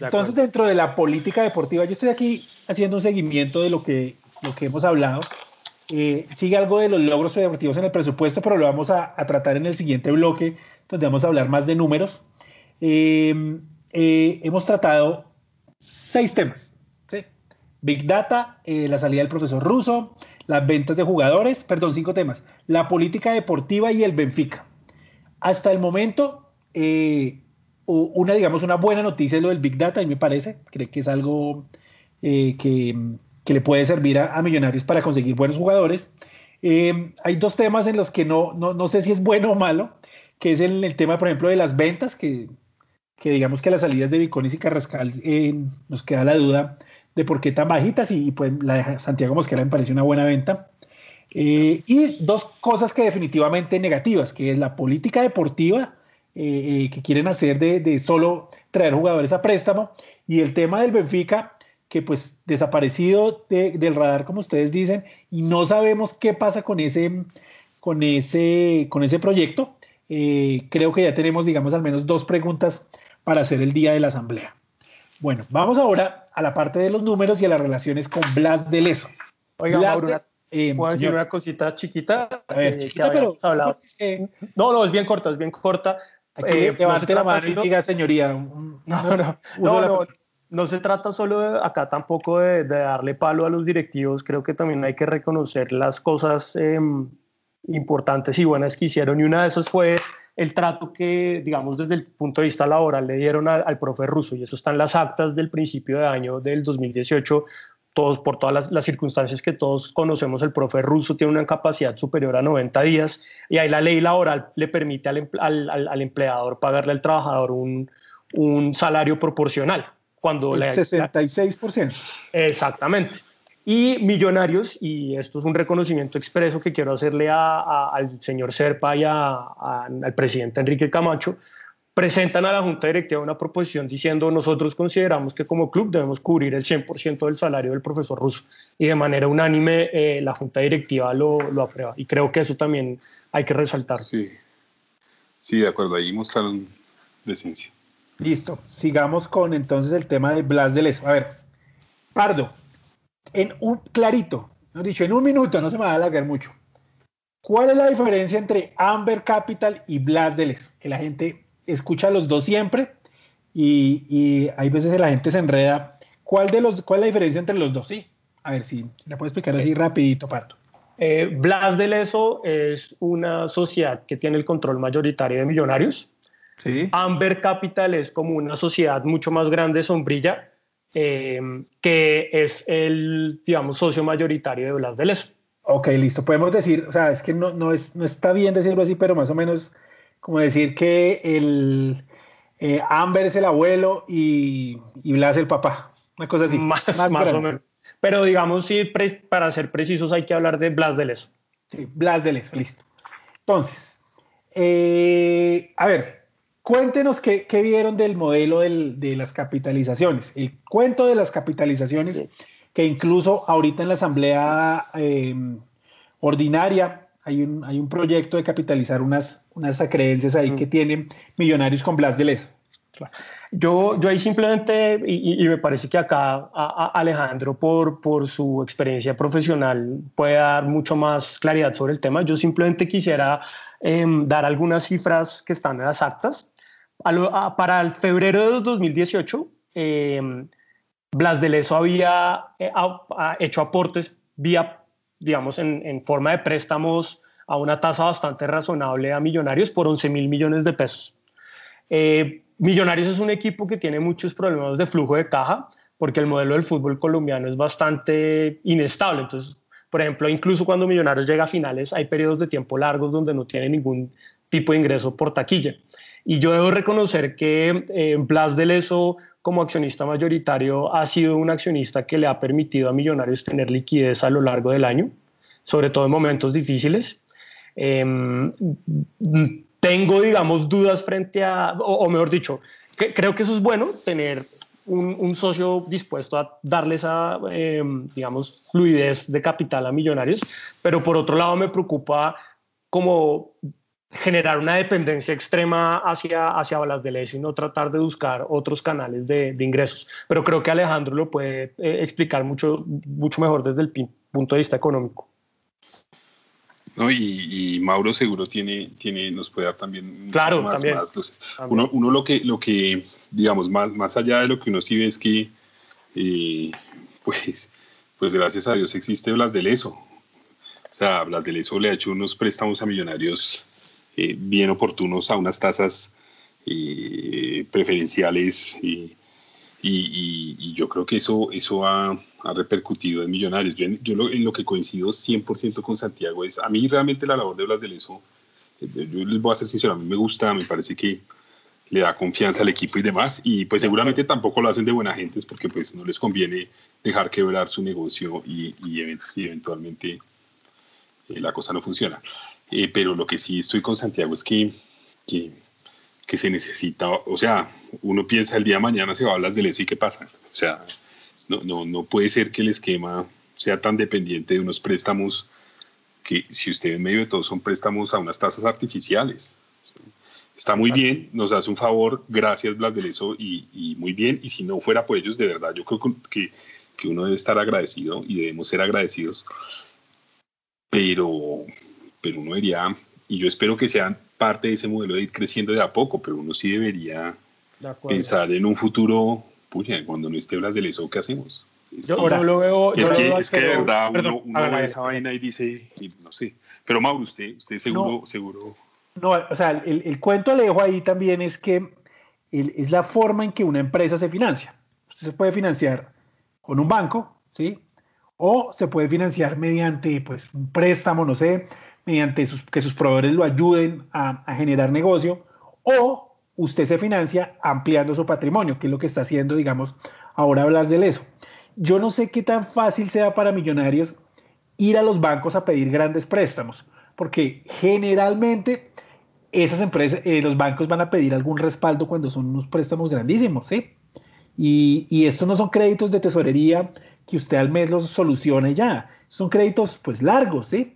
entonces dentro de la política deportiva, yo estoy aquí haciendo un seguimiento de lo que, lo que hemos hablado. Eh, sigue algo de los logros deportivos en el presupuesto, pero lo vamos a, tratar en el siguiente bloque, donde vamos a hablar más de números. Em, eh, hemos tratado seis temas. Big Data, eh, la salida del profesor ruso, las ventas de jugadores, perdón, cinco temas, la política deportiva y el Benfica. Hasta el momento eh, una, digamos, una buena noticia es lo del Big Data, y me parece, creo que es algo eh, que, que, le puede servir a, Millonarios para conseguir buenos jugadores. Eh, hay dos temas en los que no, no, no, sé si es bueno o malo, que es el, tema, por ejemplo, de las ventas, que, que digamos que las salidas de Viconis y Carrascal nos queda la duda de por qué tan bajitas y, pues la de Santiago Mosquera me parece una buena venta. y dos cosas que definitivamente negativas, que es la política deportiva eh, eh, que quieren hacer de, solo traer jugadores a préstamo. Y el tema del Benfica, que pues desaparecido del radar, como ustedes dicen, y no sabemos qué pasa con ese, con ese, con ese proyecto. Eh, creo que ya tenemos, digamos, al menos dos preguntas para hacer el día de la asamblea. Bueno, vamos ahora a la parte de los números y a las relaciones con Blas de Leso. Oiga, Blas ¿puedo decir una cosita chiquita? A ver, chiquita, pero... No, no, es bien corta, es bien corta. Eh, levante la mano y diga, señoría. No, no, no, no, se trata solo acá tampoco de, darle palo a los directivos, creo que también hay que reconocer las cosas em, importantes y buenas que hicieron y una de esas fue el trato que, digamos, desde el punto de vista laboral le dieron al, al profe ruso y eso está en las actas del principio de año del 2018 todos, por todas las, circunstancias que todos conocemos, el profe ruso tiene una capacidad superior a 90 días y ahí la ley laboral le permite al, empleador pagarle al trabajador un salario proporcional. Cuando el 66%. Exactamente. Y Millonarios, y esto es un reconocimiento expreso que quiero hacerle a, al señor Serpa y al presidente Enrique Camacho, presentan a la Junta Directiva una proposición diciendo nosotros consideramos que como club debemos cubrir el 100% del salario del profesor ruso y de manera unánime eh, la Junta Directiva lo, lo, aprueba y creo que eso también hay que resaltar. Sí, sí de acuerdo, ahí mostraron decencia. Listo, sigamos con entonces el tema de Blas de Leso. A ver, Pardo, en un clarito, no dicho, en un minuto, no se me va a alargar mucho. ¿Cuál es la diferencia entre Amber Capital y Blas de Leso? Que la gente escucha los dos siempre y, hay veces que la gente se enreda. ¿Cuál, de los, ¿Cuál es la diferencia entre los dos? Sí, a ver si la puedo explicar así rapidito, Parto. Eh, Blas de Leso es una sociedad que tiene el control mayoritario de millonarios. Sí. Amber Capital es como una sociedad mucho más grande, sombrilla, eh, que es el, digamos, socio mayoritario de Blas de Leso. Ok, listo. Podemos decir, o sea, es que no, no, es, no está bien decirlo así, pero más o menos como decir que el eh, Amber es el abuelo y, y, Blas el papá. Una cosa así. Más, más, o menos. Pero digamos, sí, para ser precisos hay que hablar de Blas de Leso. Sí, Blas de Leso, listo. Entonces, eh, a ver, cuéntenos qué, qué vieron del modelo del, de las capitalizaciones. El cuento de las capitalizaciones, que incluso ahorita en la asamblea eh, ordinaria hay un, hay un proyecto de capitalizar unas, unas acreencias ahí que tienen millonarios con Blas de Les. Yo, yo ahí simplemente, y, me parece que acá a, Alejandro, por, por su experiencia profesional, puede dar mucho más claridad sobre el tema. Yo simplemente quisiera em, dar algunas cifras que están en las actas. Para el febrero de 2018, em, Blas de Leso había eh, hecho aportes vía digamos, en, forma de préstamos a una tasa bastante razonable a Millonarios por 11 mil millones de pesos. Eh, Millonarios es un equipo que tiene muchos problemas de flujo de caja porque el modelo del fútbol colombiano es bastante inestable. Entonces, por ejemplo, incluso cuando Millonarios llega a finales, hay periodos de tiempo largos donde no tiene ningún tipo de ingreso por taquilla. Y yo debo reconocer que eh, Blas de Leso, como accionista mayoritario, ha sido un accionista que le ha permitido a Millonarios tener liquidez a lo largo del año, sobre todo en momentos difíciles. Em, tengo, digamos, dudas frente a, o, mejor dicho, creo que eso es bueno, tener un, socio dispuesto a darle esa, em, digamos, fluidez de capital a millonarios, pero por otro lado me preocupa como generar una dependencia extrema hacia, hacia balas de ley, sino tratar de buscar otros canales de, ingresos. Pero creo que Alejandro lo puede eh, explicar mucho, mucho mejor desde el punto de vista económico. No, y, Mauro seguro tiene, tiene, nos puede dar también claro, más, también, luces. Uno, uno, lo que, lo que, digamos, más, más allá de lo que uno sí ve es que, eh, pues, pues gracias a Dios existe Blas de Leso. O sea, Blas de Leso le ha hecho unos préstamos a millonarios eh, bien oportunos a unas tasas eh, preferenciales y, y, yo creo que eso, eso ha, ha repercutido en Millonarios. Yo, yo lo, en lo que coincido 100% con Santiago es, a mí realmente la labor de Blas de Leso, eh, yo les voy a ser sincero, a mí me gusta, me parece que le da confianza al equipo y demás, y pues seguramente tampoco lo hacen de buena gente, porque pues no les conviene dejar quebrar su negocio y, y eventualmente la cosa no funciona. Eh, pero lo que sí estoy con Santiago es que, que, que, se necesita, o sea, uno piensa el día de mañana se va a hablar del eso y qué pasa. O sea, no, no, no puede ser que el esquema sea tan dependiente de unos préstamos que, si usted en medio de todo, son préstamos a unas tasas artificiales. Está muy bien, nos hace un favor, gracias Blas de Leso, y, y, muy bien. Y si no fuera por ellos, de verdad, yo creo que, que uno debe estar agradecido y debemos ser agradecidos. Pero, pero uno debería, y yo espero que sean parte de ese modelo de ir creciendo de a poco, pero uno sí debería pensar en un futuro, puya, cuando no esté Blas de Leso, ¿qué hacemos? yo ahora lo veo. Es, que, es que, de verdad uno, ve esa vaina y dice, no sé. Pero Mauro, usted, usted seguro, no, seguro. No, o sea, el, el cuento Alejo ahí también es que es la forma en que una empresa se financia. Usted se puede financiar con un banco, ¿sí? O se puede financiar mediante pues, un préstamo, no sé, mediante que sus proveedores lo ayuden a, generar negocio, o usted se financia ampliando su patrimonio, que es lo que está haciendo, digamos, ahora hablas de eso. Yo no sé qué tan fácil sea para millonarios ir a los bancos a pedir grandes préstamos, porque generalmente esas empresas, eh, los bancos van a pedir algún respaldo cuando son unos préstamos grandísimos, ¿sí? Y, y, estos no son créditos de tesorería que usted al mes los solucione ya, son créditos pues largos, ¿sí?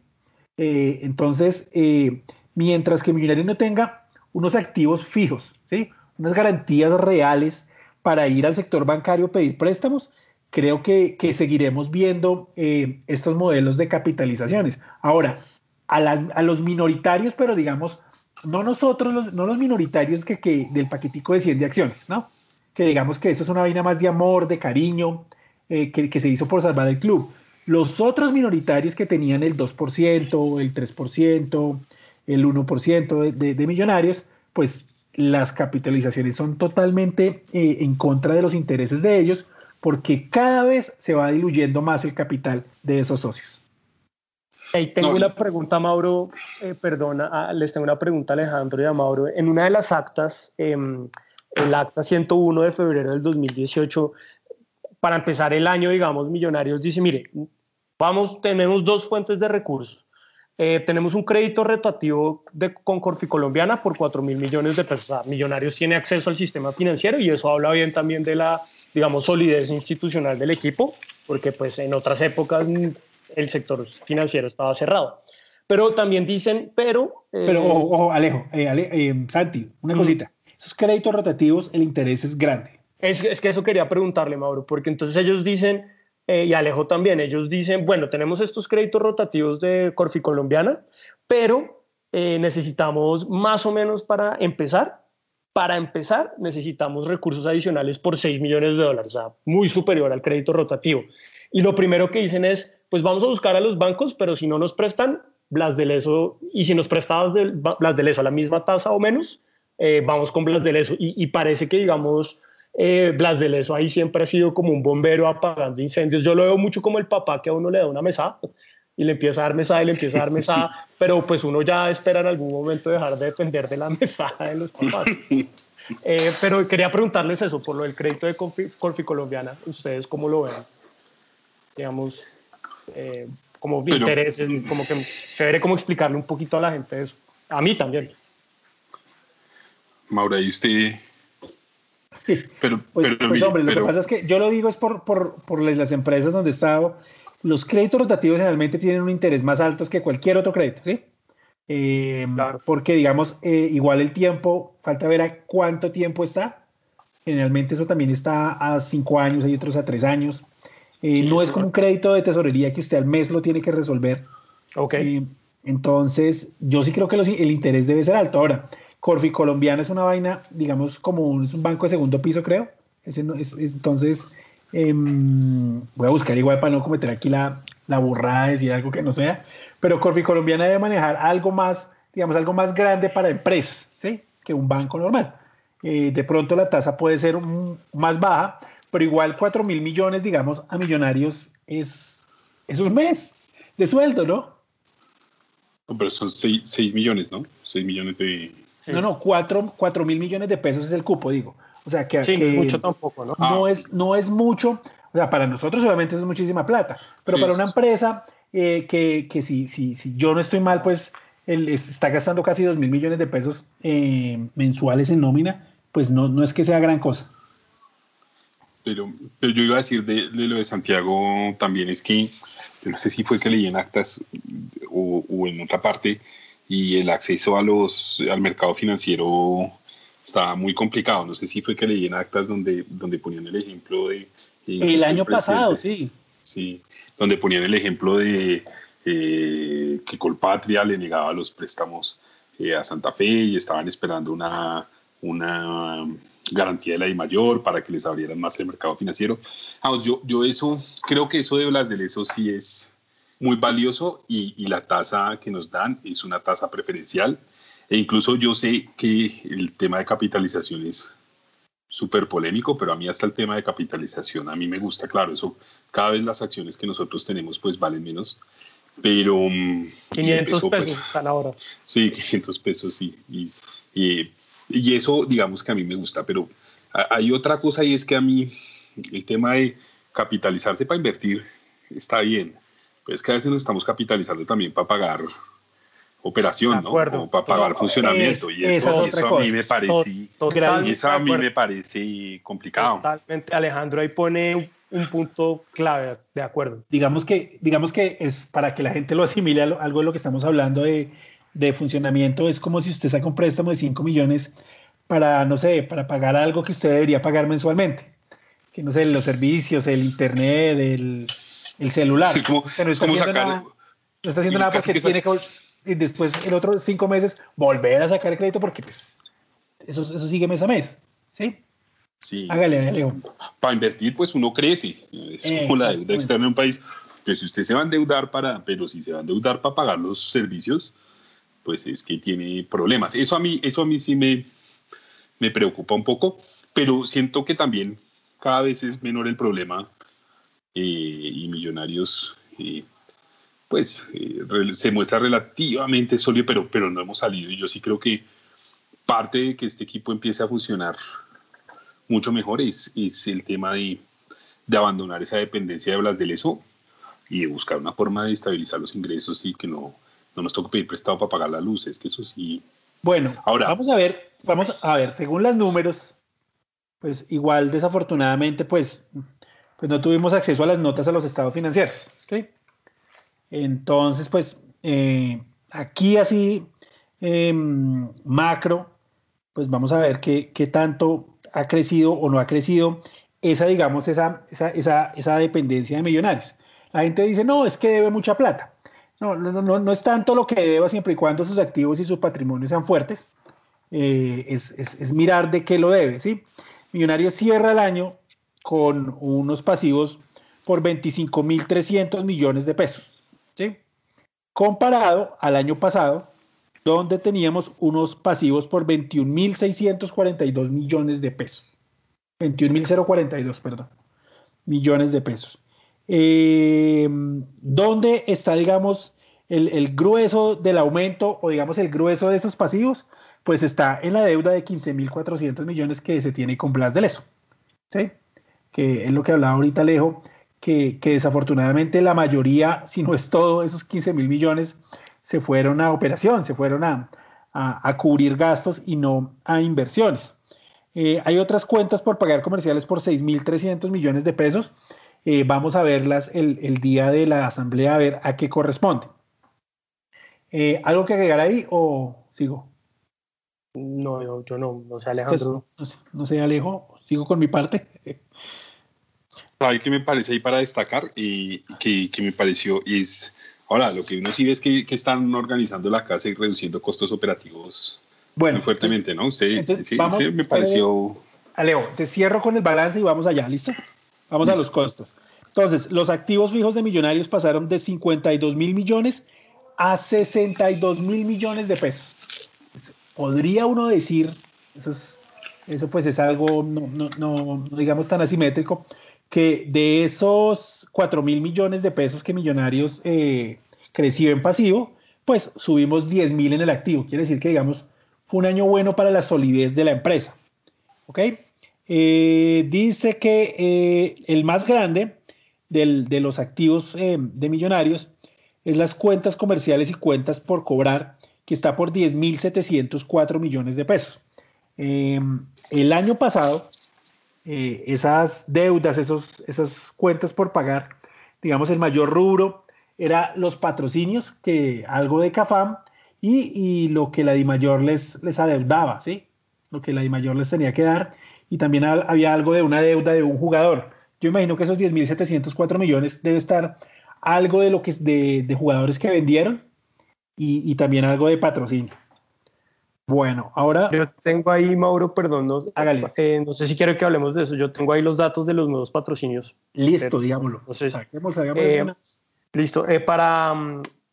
Eh, entonces, eh, mientras que Millonario no tenga unos activos fijos, ¿sí? Unas garantías reales para ir al sector bancario a pedir préstamos, creo que, seguiremos viendo eh, estos modelos de capitalizaciones. Ahora, a, los minoritarios, pero digamos, no nosotros, no los minoritarios que, del paquetico de 100 de acciones, ¿no? Que digamos que esto es una vaina más de amor, de cariño, que, se hizo por salvar el club. Los otros minoritarios que tenían el 2%, el 3%, el 1% de, de, de millonarios, pues las capitalizaciones son totalmente eh, en contra de los intereses de ellos porque cada vez se va diluyendo más el capital de esos socios. Ahí tengo no. una pregunta, Mauro, eh, perdona, ah, les tengo una pregunta a Alejandro y a Mauro. En una de las actas, eh, el acta 101 de febrero del 2018, para empezar el año, digamos, Millonarios dice, mire, vamos, tenemos dos fuentes de recursos. Eh, tenemos un crédito retroactivo de, con Corficolombiana por 4 mil millones de pesos. O sea, Millonarios tiene acceso al sistema financiero y eso habla bien también de la, digamos, solidez institucional del equipo, porque pues en otras épocas el sector financiero estaba cerrado. Pero también dicen, pero... Eh, pero, ojo, ojo Alejo, eh, Ale, eh, Santi, una cosita. Esos créditos rotativos, el interés es grande. Es, es que eso quería preguntarle, Mauro, porque entonces ellos dicen, eh, y Alejo también, ellos dicen, bueno, tenemos estos créditos rotativos de Corfi Colombiana, pero eh, necesitamos más o menos para empezar, para empezar necesitamos recursos adicionales por 6 millones de dólares, o sea, muy superior al crédito rotativo. Y lo primero que dicen es, pues vamos a buscar a los bancos, pero si no nos prestan, Blas de Leso, y si nos prestabas de, Blas de Leso a la misma tasa o menos, eh, vamos con Blas de Leso. Y, y parece que, digamos, eh, Blas de Leso ahí siempre ha sido como un bombero apagando incendios. Yo lo veo mucho como el papá que a uno le da una mesa y le empieza a dar mesada y le empieza a dar mesada, pero pues uno ya espera en algún momento dejar de depender de la mesada de los papás. Eh, pero quería preguntarles eso, por lo del crédito de Corfi, Corfi Colombiana, ¿ustedes cómo lo ven? Digamos, eh, como pero, intereses, como que chévere como explicarle un poquito a la gente eso. A mí también. Maura, ¿y usted pero, pues, pero, pues, hombre, pero, lo que pasa es que yo lo digo es por, por, por, las empresas donde he estado, los créditos rotativos generalmente tienen un interés más alto que cualquier otro crédito, ¿sí? Eh, claro. Porque, digamos, eh, igual el tiempo, falta ver a cuánto tiempo está. Generalmente eso también está a cinco años, hay otros a tres años. Eh, sí, no es como un crédito de tesorería que usted al mes lo tiene que resolver. Ok. Entonces, yo sí creo que los, el interés debe ser alto. Ahora, Corfi Colombiana es una vaina, digamos, como un, es un banco de segundo piso, creo. Entonces, eh, voy a buscar igual para no cometer aquí la, la burrada de decir algo que no sea, pero Corfi Colombiana debe manejar algo más, digamos, algo más grande para empresas, ¿sí? Que un banco normal. Eh, de pronto la tasa puede ser más baja, pero igual 4 mil millones, digamos, a millonarios es, es un mes de sueldo, ¿no? Pero son 6, 6 millones, ¿no? 6 millones de, Sí. No, no, 4, mil millones de pesos es el cupo, digo. O sea, que, sí, que mucho tampoco, ¿no? No, ah. es, no es mucho. O sea, para nosotros obviamente es muchísima plata, pero sí. para una empresa eh, que, que si, si, si, yo no estoy mal, pues él está gastando casi 2 mil millones de pesos eh, mensuales en nómina, pues no, no es que sea gran cosa. Pero, pero yo iba a decir de, de, lo de Santiago también es que, yo no sé si fue que leí en actas o, o en otra parte, y el acceso a los, al mercado financiero estaba muy complicado. No sé si fue que leí en actas donde, donde ponían el ejemplo de... Eh, el año pasado, sí. Sí, donde ponían el ejemplo de eh, que Colpatria le negaba los préstamos eh, a Santa Fe y estaban esperando una, una garantía de la I mayor para que les abrieran más el mercado financiero. Vamos, yo, yo eso, creo que eso de Blas del Eso sí es, muy valioso y, y, la tasa que nos dan es una tasa preferencial. E incluso yo sé que el tema de capitalización es súper polémico, pero a mí hasta el tema de capitalización, a mí me gusta, claro, eso cada vez las acciones que nosotros tenemos pues valen menos, pero... 500 mm, pesos pues, están ahora. Sí, 500 pesos, sí. Y, y, y, eso digamos que a mí me gusta, pero hay otra cosa y es que a mí el tema de capitalizarse para invertir está bien, es que a veces nos estamos capitalizando también para pagar operación, ¿no? para pagar funcionamiento. y eso, eso, a mí me parece, eso a mí me parece complicado. Totalmente, Alejandro ahí pone un punto clave, de acuerdo. Digamos que, digamos que es para que la gente lo asimile algo de lo que estamos hablando de, de funcionamiento, es como si usted saca un préstamo de 5 millones para, no sé, para pagar algo que usted debería pagar mensualmente. Que no sé, los servicios, el internet, el, el celular. Sí, como, no está haciendo nada, no está haciendo nada porque tiene que y después el otro cinco meses volver a sacar el crédito porque pues eso, eso sigue mes a mes. ¿Sí? Sí. Hágale, Leo. Para invertir, pues uno crece. Es como la deuda externa en un país. Pero si usted se va a endeudar para, pero si se va a endeudar para pagar los servicios, pues es que tiene problemas. Eso a mí, eso a mí sí me, me preocupa un poco, pero siento que también cada vez es menor el problema eh, y Millonarios eh, pues eh, se muestra relativamente sólido, pero, pero no hemos salido y yo sí creo que parte de que este equipo empiece a funcionar mucho mejor es, es el tema de, de abandonar esa dependencia de Blas del ESO y de buscar una forma de estabilizar los ingresos y que no, no nos toque pedir prestado para pagar la luz, es que eso sí. Bueno, ahora vamos a ver, vamos a ver, según los números, pues igual desafortunadamente, pues, pues no tuvimos acceso a las notas a los estados financieros. Entonces, pues eh, aquí así em, macro, pues vamos a ver qué, qué, tanto ha crecido o no ha crecido esa, digamos, esa, esa, esa, esa dependencia de millonarios. La gente dice, no, es que debe mucha plata. No, no, no, no es tanto lo que deba siempre y cuando sus activos y sus patrimonios sean fuertes. Eh, es, es, es, mirar de qué lo debe, ¿sí? Millonarios cierra el año con unos pasivos por 25.300 millones de pesos, ¿sí? Comparado al año pasado, donde teníamos unos pasivos por 21.642 millones de pesos. 21.042, perdón, millones de pesos. Eh, ¿Dónde está, digamos, el, el, grueso del aumento o, digamos, el grueso de esos pasivos? Pues está en la deuda de 15.400 millones que se tiene con Blas de Leso. ¿Sí? Que es lo que hablaba ahorita Alejo, que, que desafortunadamente la mayoría, si no es todo, esos 15.000 millones se fueron a operación, se fueron a, a, a cubrir gastos y no a inversiones. Eh, hay otras cuentas por pagar comerciales por 6.300 millones de pesos eh, vamos a verlas el, el, día de la asamblea a ver a qué corresponde. Eh, ¿Algo que agregar ahí o sigo? No, yo, yo no, no sé Alejandro. no, sé, no sé Alejo, sigo con mi parte. ¿Sabe qué me parece ahí para destacar? Y que, que me pareció es, ahora, lo que uno sí ve es que, que están organizando la casa y reduciendo costos operativos bueno, muy fuertemente, ¿no? Sí, entonces, sí, vamos, sí, me pareció... Alejo, te cierro con el balance y vamos allá, ¿listo? Vamos a los costos. Entonces, los activos fijos de millonarios pasaron de 52 mil millones a 62 mil millones de pesos. Pues, podría uno decir, eso, es, eso pues es algo no, no, no, digamos tan asimétrico, que de esos 4 mil millones de pesos que millonarios eh, creció en pasivo, pues subimos 10 mil en el activo. Quiere decir que, digamos, fue un año bueno para la solidez de la empresa. ¿Ok? Eh, dice que eh, el más grande del, de los activos de millonarios es las cuentas comerciales y cuentas por cobrar, que está por 10.704 millones de pesos. El año pasado, esas deudas, esos, esas cuentas por pagar, digamos, el mayor rubro era los patrocinios, que algo de CAFAM, y, y lo que la DIMAYOR les, les adeudaba, ¿sí? Lo que la DIMAYOR les tenía que dar y también había algo de una deuda de un jugador. Yo imagino que esos 10.704 millones debe estar algo de lo que de, de jugadores que vendieron y, y, también algo de patrocinio. Bueno, ahora. Yo tengo ahí, Mauro, perdón, no, eh, no sé si quiero que hablemos de eso. Yo tengo ahí los datos de los nuevos patrocinios. Listo, pero, digámoslo. Entonces, saquemos, eh, listo. Eh, para,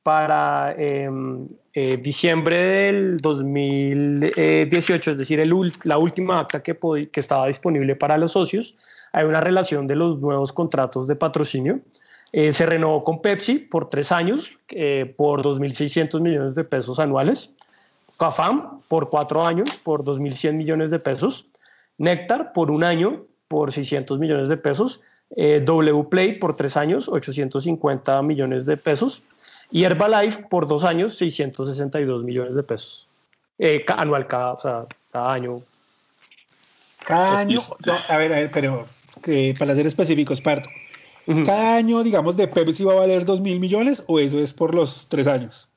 para em, eh, diciembre del 2018, es decir, el, la última acta que, que estaba disponible para los socios, hay una relación de los nuevos contratos de patrocinio. Eh, se renovó con Pepsi por tres años, eh, por 2.600 millones de pesos anuales. CAFAM por cuatro años, por 2.100 millones de pesos. Néctar por un año, por 600 millones de pesos. W Play por tres años, 850 millones de pesos Y Herbalife por dos años, 662 millones de pesos. Eh, anual, cada, o sea, cada año. Cada año, a ver, a ver, pero para ser específicos, parto. ¿Cada año, digamos, de Pepsi va a valer 2 mil millones o eso es por los tres años?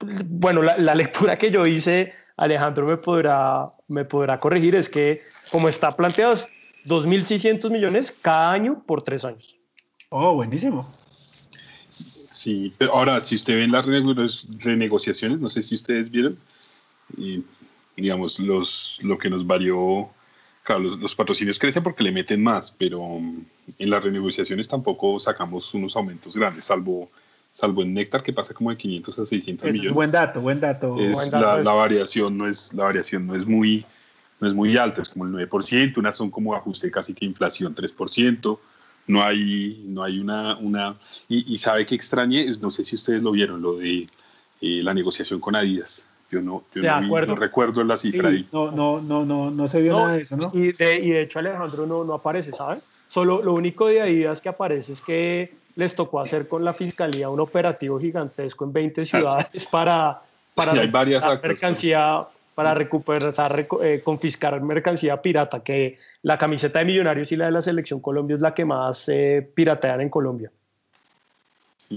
Bueno, la, la, lectura que yo hice, Alejandro me podrá, me podrá corregir, es que como está planteado, es 2.600 millones cada año por tres años. Oh, buenísimo. Sí, pero ahora, si usted ve en las renegociaciones, no sé si ustedes vieron, y, digamos, los, lo que nos varió, claro, los, patrocinios crecen porque le meten más, pero en las renegociaciones tampoco sacamos unos aumentos grandes, salvo, salvo en Néctar que pasa como de 500 a 600 millones. buen dato, buen dato. la, variación no es, la variación no es muy, no es muy alta, es como el 9%, unas son como ajuste casi que inflación 3%, no hay, no hay una... una y, sabe que extrañe, no sé si ustedes lo vieron, lo de eh, la negociación con Adidas. Yo no, yo no, recuerdo la cifra ahí. No, no, no, no, no se vio nada de eso, ¿no? Y de, y de hecho Alejandro no, no aparece, ¿sabe? Solo lo único de Adidas que aparece es que les tocó hacer con la fiscalía un operativo gigantesco en 20 ah, ciudades para, para hay varias mercancía para recuperar, eh, confiscar mercancía pirata, que la camiseta de Millonarios y la de la Selección Colombia es la que más eh, piratean en Colombia.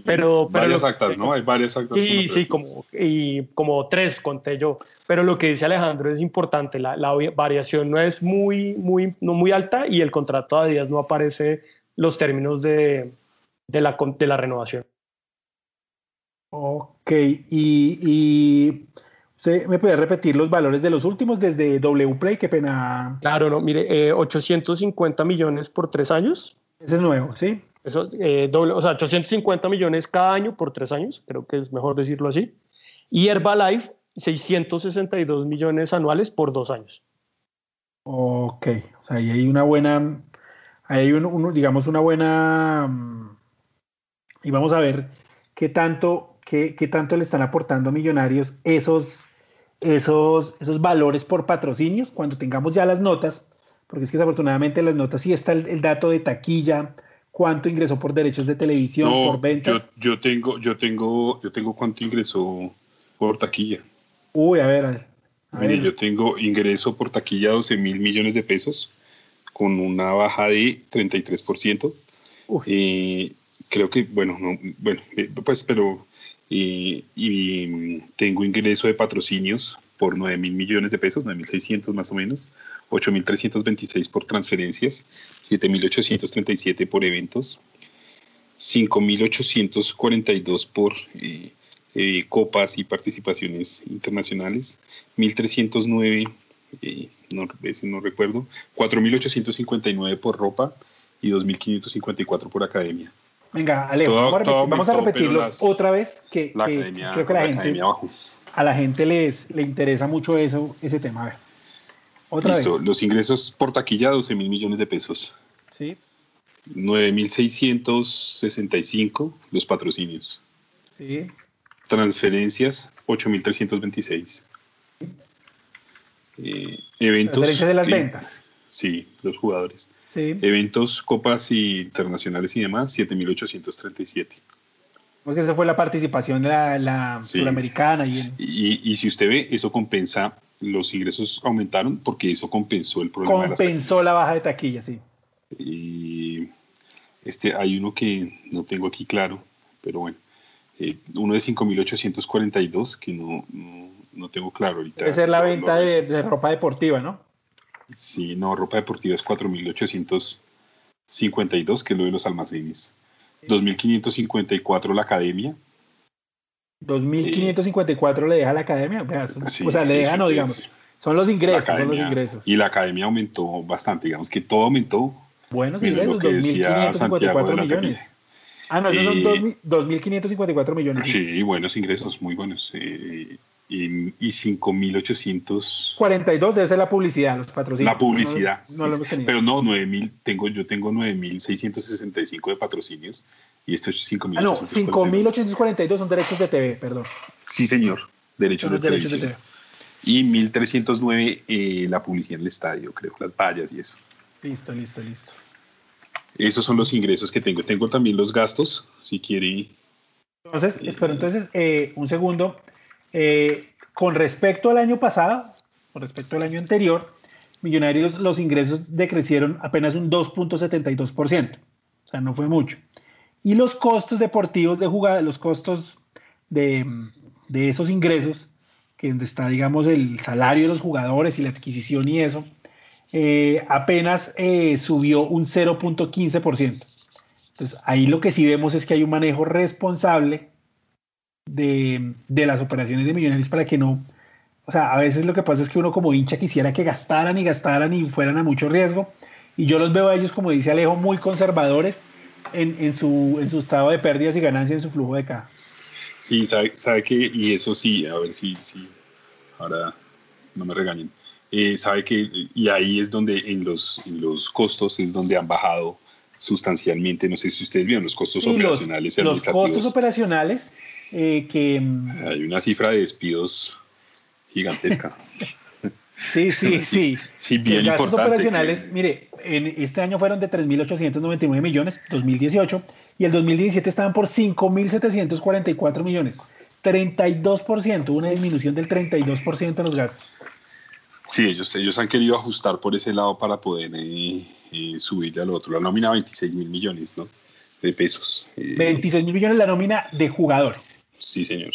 pero, varias actas, ¿no? Hay varias actas. Sí, sí, como, y como tres conté yo. Pero lo que dice Alejandro es importante, la, la variación no es muy, muy, no muy alta y el contrato de días no aparece los términos de, de, la, de la renovación. Ok, y, y me puede repetir los valores de los últimos desde WPlay? Qué pena. Claro, no, mire, 850 eh, millones por tres años. Ese es nuevo, ¿sí? Eso, eh, doble, o sea, 850 millones cada año por tres años, creo que es mejor decirlo así. Y Herbalife, 662 millones anuales por dos años. Ok, o sea, ahí hay una buena, hay un, digamos, una buena, mm, y vamos a ver qué tanto, qué, qué tanto le están aportando a Millonarios esos esos, esos valores por patrocinios cuando tengamos ya las notas, porque es que desafortunadamente las notas sí está el, dato de taquilla, cuánto ingresó por derechos de televisión, por ventas. Yo, yo, tengo, yo tengo, yo tengo cuánto ingresó por taquilla. Uy, a ver, a ver. yo tengo ingreso por taquilla 12 mil millones de pesos con una baja de 33%. Eh, creo que, bueno, no, bueno, eh, pues, pero y, tengo ingreso de patrocinios por 9 mil millones de pesos, 9 mil 600 más o menos, 8 mil 326 por transferencias, 7 mil 837 por eventos, 5 mil 842 por eh, eh, copas y participaciones internacionales, 1.309, eh, no, no recuerdo, 4.859 por ropa y 2.554 por academia. Venga, Alejo, vamos, a repetirlos otra vez, que, creo que la, gente, a la gente les, le interesa mucho eso, ese tema. A ver, otra Listo, vez. los ingresos por taquilla, 12 mil millones de pesos. Sí. 9.665 los patrocinios. Sí. Transferencias, 8.326. Eh, eventos. Transferencias de las ventas. Sí, los jugadores. Eventos, copas internacionales y demás, 7.837. Porque esa fue la participación de la, sudamericana. Y, y, si usted ve, eso compensa, los ingresos aumentaron porque eso compensó el problema. Compensó la baja de taquilla, sí. Y este, hay uno que no tengo aquí claro, pero bueno, eh, uno de 5.842 que no, no, tengo claro ahorita. Debe ser la venta de ropa deportiva, ¿no? Sí, no, ropa deportiva es 4.852, que es lo de los almacenes. 2.554 la academia. 2.554 le deja la academia. o sea, le deja, no, digamos. Son los ingresos, son los ingresos. Y la academia aumentó bastante, digamos que todo aumentó. Buenos ingresos, 2.554 millones. Ah, no, esos son 2.554 millones. Sí, buenos ingresos, muy buenos. Eh, y, y 5.800. 42 debe ser la publicidad, los patrocinios. La publicidad. No, lo hemos. Pero no, 9.000, tengo, yo tengo 9.665 de patrocinios y estos 5.842. Ah, no, 5.842 son derechos de TV, perdón. Sí, señor, derechos, de, derechos de TV. Y 1.309 eh, la publicidad en el estadio, creo, las vallas y eso. Listo, listo, listo. Esos son los ingresos que tengo. Tengo también los gastos, si quiere Entonces, espero entonces eh, un segundo. Eh, con respecto al año pasado, con respecto al año anterior, Millonarios los ingresos decrecieron apenas un 2.72%, o sea, no fue mucho. Y los costos deportivos de jugada, los costos de, esos ingresos, que donde está, digamos, el salario de los jugadores y la adquisición y eso, eh, apenas eh, subió un 0.15%. Entonces, ahí lo que sí vemos es que hay un manejo responsable de, de las operaciones de millonarios para que no o sea, a veces lo que pasa es que uno como hincha quisiera que gastaran y gastaran y fueran a mucho riesgo. Y yo los veo a ellos, como dice Alejo, muy conservadores en, su, en su estado de pérdidas y ganancias en su flujo de caja. Sí, sabe, sabe que, y eso sí, a ver si, si ahora no me regañen. Eh, sabe que, y ahí es donde en los, los costos es donde han bajado sustancialmente, no sé si ustedes vieron los costos operacionales. Los, los costos operacionales eh, que... Hay una cifra de despidos gigantesca. Sí, sí, sí. sí, bien Los gastos operacionales, mire, en este año fueron de 3.899 millones, 2018, y el 2017 estaban por 5.744 millones. 32%, una disminución del 32% en los gastos. Sí, ellos, ellos han querido ajustar por ese lado para poder eh, eh, subir al otro. La nómina 26 mil millones ¿no? de pesos. 26 eh, mil millones la nómina de jugadores. Sí, señor.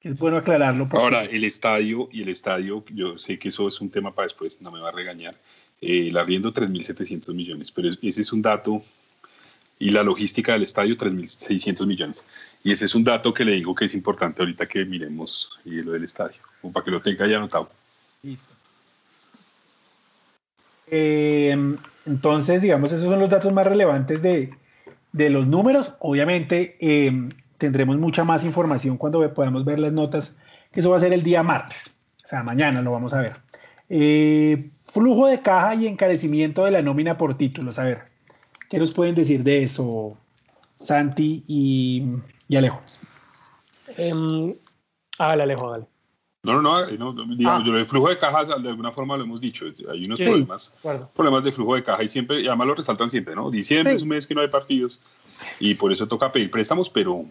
Es bueno aclararlo. Ahora, el estadio y el estadio, yo sé que eso es un tema para después, no me va a regañar. Eh, el arriendo 3.700 millones, pero ese es un dato y la logística del estadio 3.600 millones. Y ese es un dato que le digo que es importante ahorita que miremos y lo del estadio, para que lo tenga ya anotado. Eh, entonces, digamos, esos son los datos más relevantes de, de los números. Obviamente, eh, tendremos mucha más información cuando podamos ver las notas, que eso va a ser el día martes, o sea, mañana lo vamos a ver. Eh, flujo de caja y encarecimiento de la nómina por títulos, a ver, ¿qué nos pueden decir de eso, Santi y, Alejo? Um, hágale, Alejo, hágale. No, no, no, no digamos, ah. yo el flujo de caja, de alguna forma lo hemos dicho, hay unos problemas, problemas de flujo de caja y siempre, y además lo resaltan siempre, ¿no? Diciembre es un mes que no hay partidos y por eso toca pedir préstamos, pero,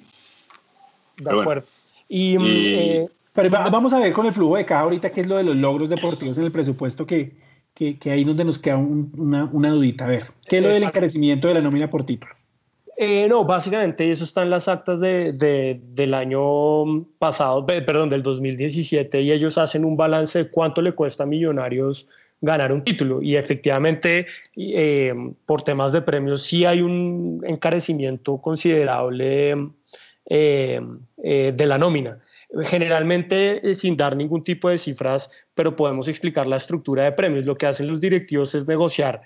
de acuerdo. Y, eh, pero vamos a ver con el flujo de caja ahorita qué es lo de los logros deportivos en el presupuesto que, que, que ahí donde nos queda una, una, dudita. A ver, ¿qué es lo del encarecimiento de la nómina por título? Eh, no, básicamente eso está en las actas de, de, del año pasado, perdón, del 2017, y ellos hacen un balance de cuánto le cuesta a Millonarios ganar un título. Y efectivamente, eh, por temas de premios, sí hay un encarecimiento considerable eh, eh, de la nómina. Generalmente eh, sin dar ningún tipo de cifras, pero podemos explicar la estructura de premios. Lo que hacen los directivos es negociar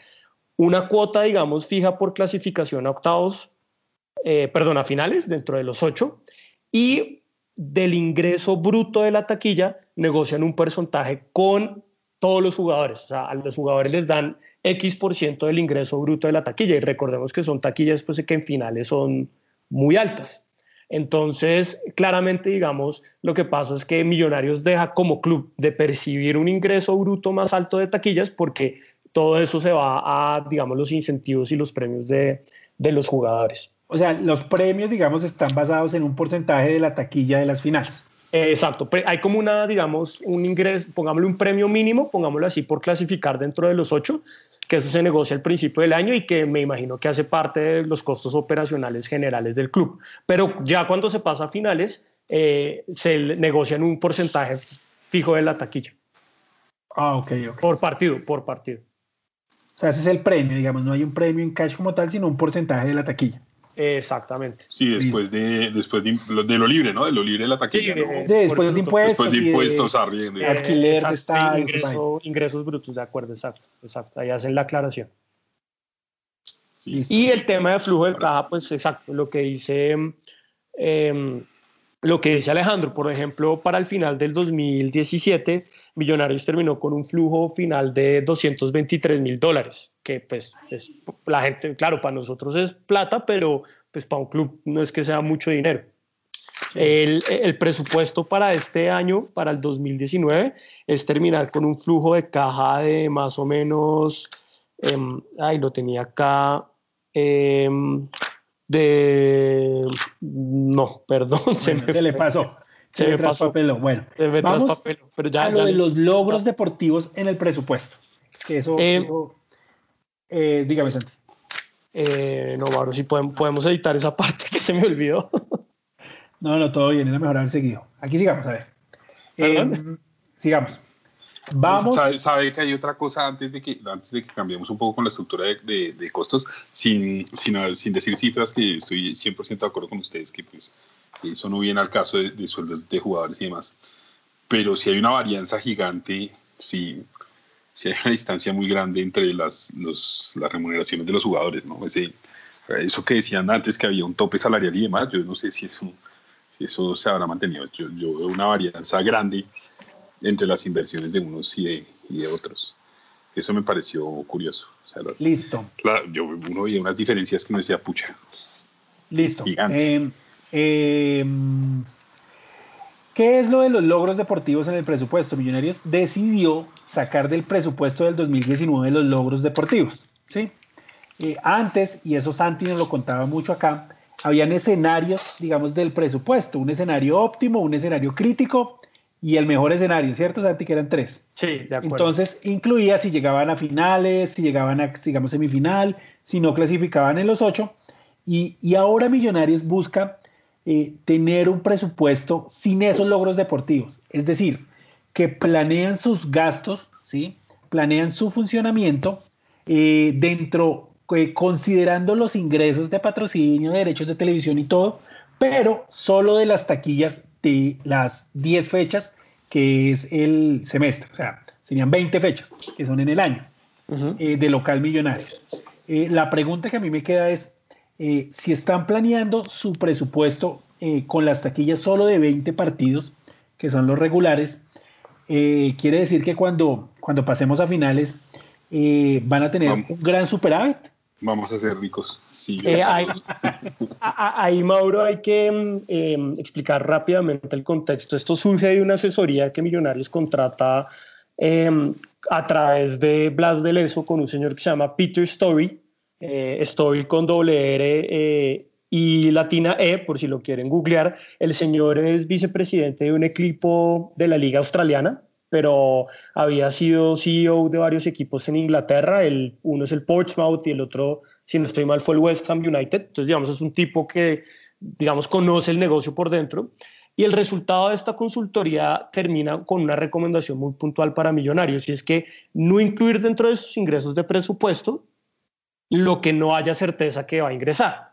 una cuota, digamos, fija por clasificación a octavos, perdón, a finales, dentro de los ocho, y del ingreso bruto de la taquilla negocian un porcentaje con todos los jugadores. O sea, a los jugadores les dan X por ciento del ingreso bruto de la taquilla. Y recordemos que son taquillas pues, que en finales son muy altas. Entonces, claramente, digamos, lo que pasa es que Millonarios deja como club de percibir un ingreso bruto más alto de taquillas porque todo eso se va a, digamos, los incentivos y los premios de, los jugadores. O sea, los premios, digamos, están basados en un porcentaje de la taquilla de las finales. Exacto, hay como una, digamos, un ingreso, pongámosle un premio mínimo, pongámoslo así, por clasificar dentro de los ocho, que eso se negocia al principio del año y que me imagino que hace parte de los costos operacionales generales del club. Pero ya cuando se pasa a finales, eh, se negocian un porcentaje fijo de la taquilla. Ah, ok, ok. Por partido, por partido. O sea, ese es el premio, digamos, no hay un premio en cash como tal, sino un porcentaje de la taquilla. Exactamente. Sí, después de, después de, lo libre, ¿no? De lo libre de la taquilla. después de impuestos. Después de impuestos, arriendo. alquiler de ingresos brutos, de acuerdo, exacto, exacto. Ahí hacen la aclaración. y el tema de flujo de caja, pues exacto, lo que dice, em, lo que dice Alejandro, por ejemplo, para el final del 2017, Millonarios terminó con un flujo final de 223 mil dólares, que pues la gente, claro, para nosotros es plata, pero pues para un club no es que sea mucho dinero. El, el, presupuesto para este año, para el 2019, es terminar con un flujo de caja de más o menos, eh, ay, lo tenía acá, eh, de... No, perdón, se, me le pasó. Se, me pasó. Bueno, vamos pero ya, a lo de los logros deportivos en el presupuesto. Que eso, eh, eh, dígame, Santi. Eh, no, Mauro, si podemos, podemos editar esa parte que se me olvidó. no, no, todo bien, era mejor haber seguido. Aquí sigamos, a ver. Eh, sigamos. Vamos. ¿Sabe, que hay otra cosa antes de que, antes de que cambiemos un poco con la estructura de, de, costos, sin, sin, sin, decir cifras, que estoy 100% de acuerdo con ustedes, que pues eso no viene al caso de, sueldos de jugadores y demás. Pero si hay una varianza gigante, si, si hay una distancia muy grande entre las, los, las remuneraciones de los jugadores, ¿no? Ese, eso que decían antes que había un tope salarial y demás, yo no sé si eso, si eso se habrá mantenido. Yo, yo veo una varianza grande entre las inversiones de unos y de, y de otros. Eso me pareció curioso. Listo. yo, uno veía unas diferencias que no decía, pucha. Listo. Eh, ¿Qué es lo de los logros deportivos en el presupuesto? Millonarios decidió sacar del presupuesto del 2019 los logros deportivos. ¿sí? Eh, antes, y eso Santi nos lo contaba mucho acá, habían escenarios, digamos, del presupuesto, un escenario óptimo, un escenario crítico y el mejor escenario, ¿cierto, Santi? Que eran tres. Sí, de acuerdo. Entonces, incluía si llegaban a finales, si llegaban a, digamos, semifinal, si no clasificaban en los ocho. Y, y ahora Millonarios busca eh, tener un presupuesto sin esos logros deportivos. Es decir, que planean sus gastos, ¿sí? Planean su funcionamiento eh, dentro, eh, considerando los ingresos de patrocinio, derechos de televisión y todo, pero solo de las taquillas de las 10 fechas que es el semestre, o sea, serían 20 fechas que son en el año eh, de local millonario. Eh, la pregunta que a mí me queda es, eh, si están planeando su presupuesto con las taquillas solo de 20 partidos, que son los regulares, quiere decir que cuando, cuando pasemos a finales van a tener un gran superávit. Vamos a ser ricos. Sí. Eh, ahí, Mauro, hay que mm, em, explicar rápidamente el contexto. Esto surge de una asesoría que Millonarios contrata em, a través de Blas de Leso con un señor que se llama Peter Story. Eh, Story con doble R eh, y latina E, por si lo quieren googlear. El señor es vicepresidente de un equipo de la Liga Australiana, pero había sido CEO de varios equipos en Inglaterra. El, uno es el Portsmouth y el otro, si no estoy mal, fue el West Ham United. Entonces, digamos, es un tipo que, digamos, conoce el negocio por dentro. Y el resultado de esta consultoría termina con una recomendación muy puntual para millonarios, y es que no incluir dentro de sus ingresos de presupuesto lo que no haya certeza que va a ingresar.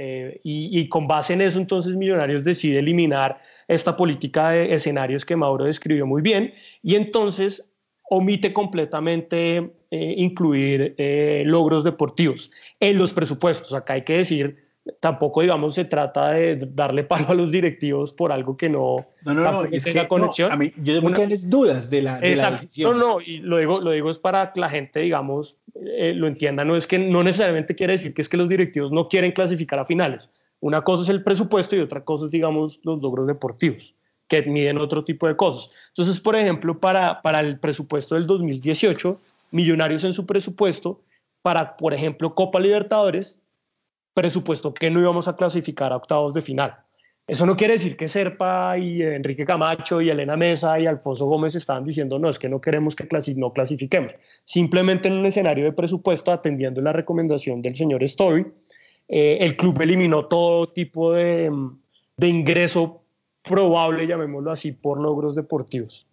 Eh, y, con base en eso, entonces Millonarios decide eliminar esta política de escenarios que Mauro describió muy bien y entonces omite completamente eh, incluir eh, logros deportivos en los presupuestos. Acá hay que decir tampoco, digamos, se trata de darle palo a los directivos por algo que no, no, no, no es tenga que, conexión. a mí, yo tengo dudas de la, de la, decisión. No, no, y lo digo, lo digo es para que la gente, digamos, eh, lo entienda. No es que no necesariamente quiere decir que es que los directivos no quieren clasificar a finales. Una cosa es el presupuesto y otra cosa es, digamos, los logros deportivos, que miden otro tipo de cosas. Entonces, por ejemplo, para, para el presupuesto del 2018, Millonarios en su presupuesto, para, por ejemplo, Copa Libertadores, presupuesto que no íbamos a clasificar a octavos de final. Eso no quiere decir que Serpa y Enrique Camacho y Elena Mesa y Alfonso Gómez estaban diciendo no, es que no queremos que no clasifiquemos. Simplemente en un escenario de presupuesto, atendiendo la recomendación del señor Story, eh, el club eliminó todo tipo de, de ingreso probable, llamémoslo así, por logros deportivos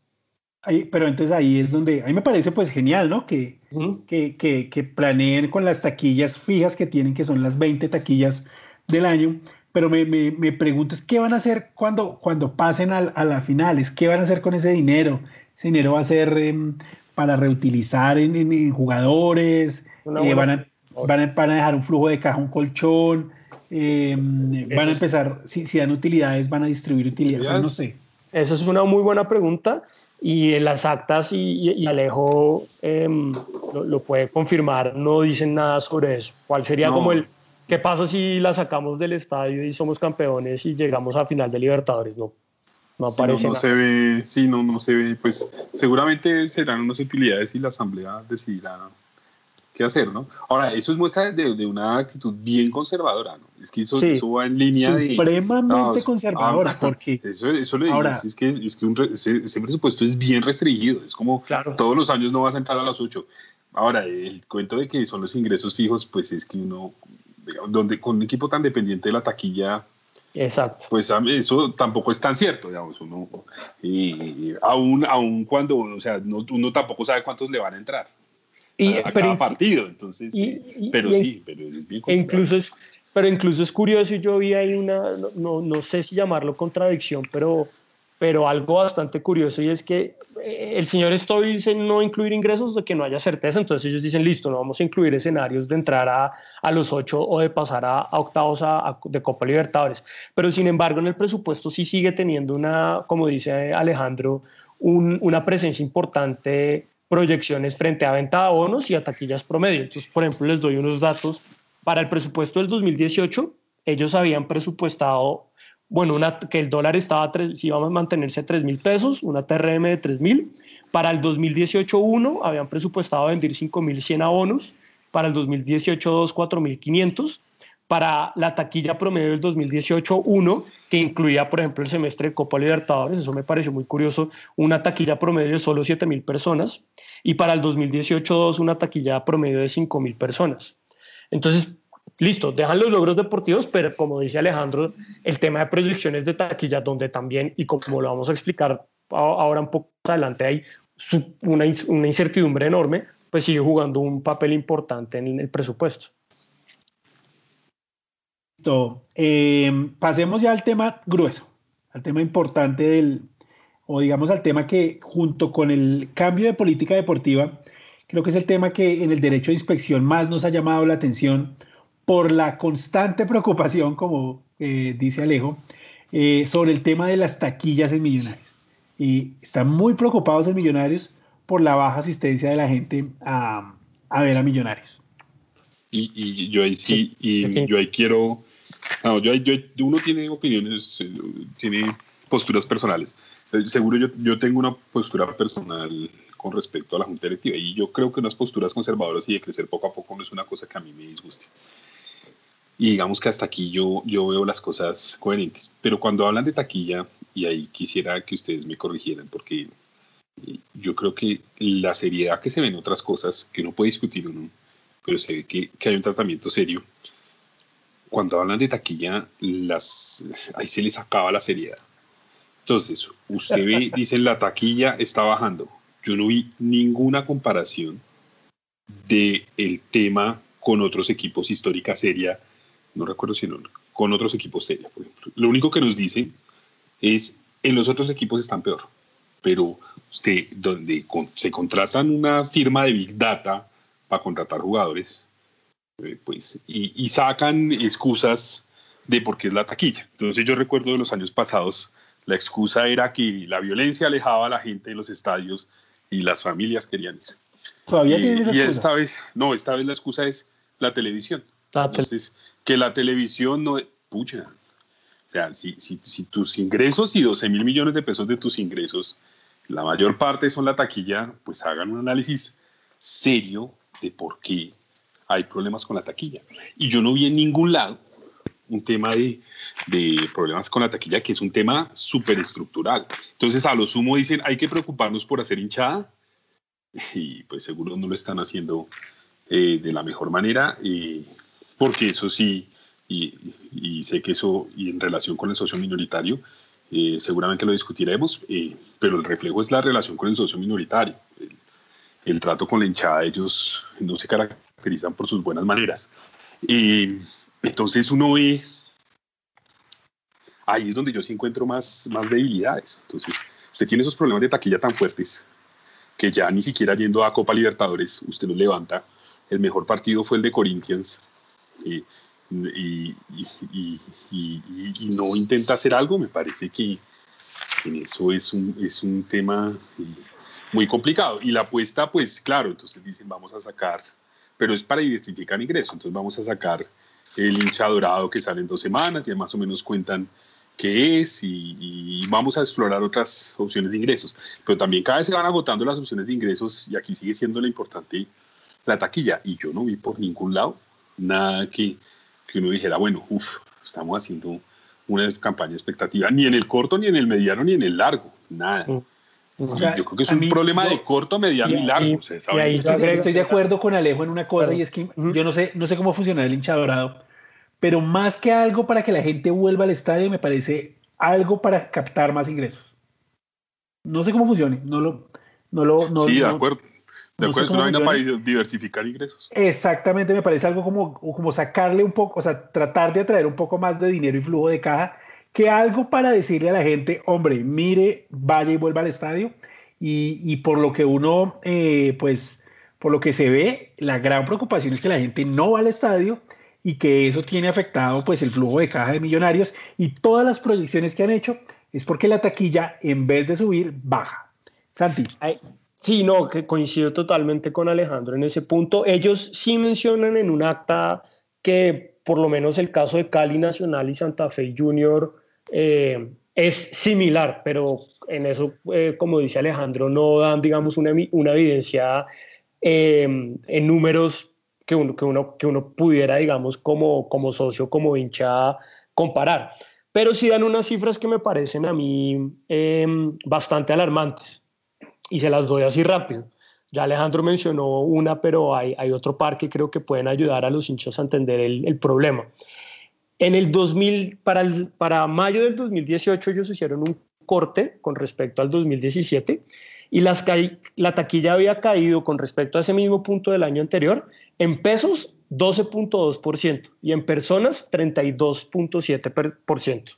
pero entonces ahí es donde, a mí me parece pues genial, ¿no? Que, que, que, que, planeen con las taquillas fijas que tienen, que son las 20 taquillas del año, pero me, me, me pregunto, ¿qué van a hacer cuando, cuando pasen a, a las finales? ¿Qué van a hacer con ese dinero? ¿Ese dinero va a ser em, para reutilizar en, en, jugadores? Eh, van, a, van, a, van, a, dejar un flujo de caja, un colchón? Eh, ¿Van a empezar, si, si dan utilidades, van a distribuir utilidades? No sé. Esa es una muy buena pregunta y en las actas y, Alejo em, lo, puede confirmar, no dicen nada sobre eso. ¿Cuál sería como el, qué pasa si la sacamos del estadio y somos campeones y llegamos a final de Libertadores? No, no aparece. no, no se ve, sí, no, no se ve, pues seguramente serán unas utilidades y la asamblea decidirá qué hacer, ¿no? Ahora, eso es muestra de, una actitud bien conservadora, ¿no? Es que eso, va en línea de... Supremamente conservadora, ah, porque... Eso, eso le digo, es que, es que un, ese, presupuesto es bien restringido, es como todos los años no vas a entrar a las 8. Ahora, el cuento de que son los ingresos fijos, pues es que uno, digamos, donde con un equipo tan dependiente de la taquilla, Exacto. Pues eso tampoco es tan cierto, digamos, uno, y, aún, aún cuando, o sea, uno tampoco sabe cuántos le van a entrar y, a, pero, cada partido, entonces, pero sí, pero es bien e incluso es, pero incluso es curioso, y yo vi ahí una, no, no sé si llamarlo contradicción, pero, pero algo bastante curioso, y es que eh, el señor Stoy dice no incluir ingresos de que no haya certeza, entonces ellos dicen, listo, no vamos a incluir escenarios de entrar a, a los ocho o de pasar a, octavos a, de Copa Libertadores, pero sin embargo en el presupuesto sí sigue teniendo una, como dice Alejandro, una presencia importante proyecciones frente a venta de abonos y a taquillas promedio. Entonces, por ejemplo, les doy unos datos. Para el presupuesto del 2018, ellos habían presupuestado, bueno, una, que el dólar estaba, si íbamos a mantenerse a 3 mil pesos, una TRM de 3 mil. Para el 2018, 1, habían presupuestado vender 5 mil 100 abonos. Para el 2018, 2, 4 mil 500 para la taquilla promedio del 2018-1, que incluía, por ejemplo, el semestre de Copa Libertadores, eso me pareció muy curioso, una taquilla promedio de solo 7 mil personas, y para el 2018-2 una taquilla promedio de 5 mil personas. Entonces, listo, dejan los logros deportivos, pero como dice Alejandro, el tema de proyecciones de taquilla, donde también, y como lo vamos a explicar ahora un poco adelante, hay una incertidumbre enorme, pues sigue jugando un papel importante en el presupuesto. Eh, pasemos ya al tema grueso, al tema importante del, o digamos al tema que junto con el cambio de política deportiva, creo que es el tema que en el derecho de inspección más nos ha llamado la atención por la constante preocupación, como eh, dice Alejo, eh, sobre el tema de las taquillas en Millonarios. Y están muy preocupados en Millonarios por la baja asistencia de la gente a, a ver a Millonarios. Y, yo ahí sí, y yo ahí quiero no, yo, uno tiene opiniones, eh, tiene posturas personales. Eh, seguro yo, yo tengo una postura personal con respecto a la Junta Directiva y yo creo que unas posturas conservadoras y de crecer poco a poco no es una cosa que a mí me disguste. Y digamos que hasta aquí yo, yo veo las cosas coherentes. Pero cuando hablan de taquilla, y ahí quisiera que ustedes me corrigieran, porque eh, yo creo que la seriedad que se ven otras cosas, que uno puede discutir o no, pero se ve que, que hay un tratamiento serio cuando hablan de taquilla, las, ahí se les acaba la seriedad. Entonces, usted ve, dicen la taquilla está bajando. Yo no vi ninguna comparación de el tema con otros equipos histórica seria, no recuerdo si no, con otros equipos seria, por ejemplo. Lo único que nos dicen es en los otros equipos están peor, pero usted donde se contratan una firma de Big Data para contratar jugadores, pues, y, sacan excusas de por qué es la taquilla. Entonces yo recuerdo de los años pasados, la excusa era que la violencia alejaba a la gente de los estadios y las familias querían ir. Todavía y, y esta vez, no, esta vez la excusa es la televisión. Entonces, que la televisión no... Pucha, o sea, si, si, si tus ingresos y 12 mil millones de pesos de tus ingresos, la mayor parte son la taquilla, pues hagan un análisis serio de por qué hay problemas con la taquilla. Y yo no vi en ningún lado un tema de, de problemas con la taquilla, que es un tema súper estructural. Entonces, a lo sumo dicen, hay que preocuparnos por hacer hinchada, y pues seguro no lo están haciendo eh, de la mejor manera, porque eso sí, y, y, sé que eso, y en relación con el socio minoritario, eh, seguramente lo discutiremos, eh, pero el reflejo es la relación con el socio minoritario. El, el trato con la hinchada, ellos no se caracterizan caracterizan por sus buenas maneras. Y entonces uno ve, ahí es donde yo sí encuentro más, más debilidades. Entonces, usted tiene esos problemas de taquilla tan fuertes que ya ni siquiera yendo a Copa Libertadores, usted los levanta. El mejor partido fue el de Corinthians. Y, y, y, no intenta hacer algo, me parece que en eso es un, es un tema eh, muy complicado. Y la apuesta, pues claro, entonces dicen, vamos a sacar pero es para identificar ingresos. Entonces vamos a sacar el hincha dorado que sale en dos semanas, ya más o menos cuentan qué es y, vamos a explorar otras opciones de ingresos. Pero también cada vez se van agotando las opciones de ingresos y aquí sigue siendo lo importante la taquilla. Y yo no vi por ningún lado nada que, que uno dijera, bueno, uff, estamos haciendo una campaña expectativa, ni en el corto, ni en el mediano, ni en el largo, nada. Yo creo que es un problema de corto, mediano y, largo. estoy, de acuerdo con Alejo en una cosa y es que yo no sé, no sé cómo funciona el hincha dorado, pero más que algo para que la gente vuelva al estadio, me parece algo para captar más ingresos. No sé cómo funcione, no lo, no lo, no, sí, de acuerdo. De acuerdo, es una vaina para diversificar ingresos. Exactamente, me parece algo como, como sacarle un poco, o sea, tratar de atraer un poco más de dinero y flujo de caja, que algo para decirle a la gente, hombre, mire, vaya y vuelva al estadio. Y, y por lo que uno, eh, pues, por lo que se ve, la gran preocupación es que la gente no va al estadio y que eso tiene afectado, pues, el flujo de caja de millonarios y todas las proyecciones que han hecho es porque la taquilla, en vez de subir, baja. Santi. Sí, no, que coincido totalmente con Alejandro en ese punto. Ellos sí mencionan en un acta que por lo menos el caso de Cali Nacional y Santa Fe Junior eh, es similar, pero en eso, eh, como dice Alejandro, no dan, digamos, una, una evidencia eh, en números que uno, que uno, que uno pudiera, digamos, como, como socio, como hincha, comparar. Pero sí dan unas cifras que me parecen a mí bastante alarmantes y se las doy así rápido. Ya Alejandro mencionó una, pero hay, hay otro par que creo que pueden ayudar a los hinchas a entender el, el problema. En el 2000, para, el, para mayo del 2018 ellos hicieron un corte con respecto al 2017 y las, la taquilla había caído con respecto a ese mismo punto del año anterior en pesos 12.2% y en personas 32.7%.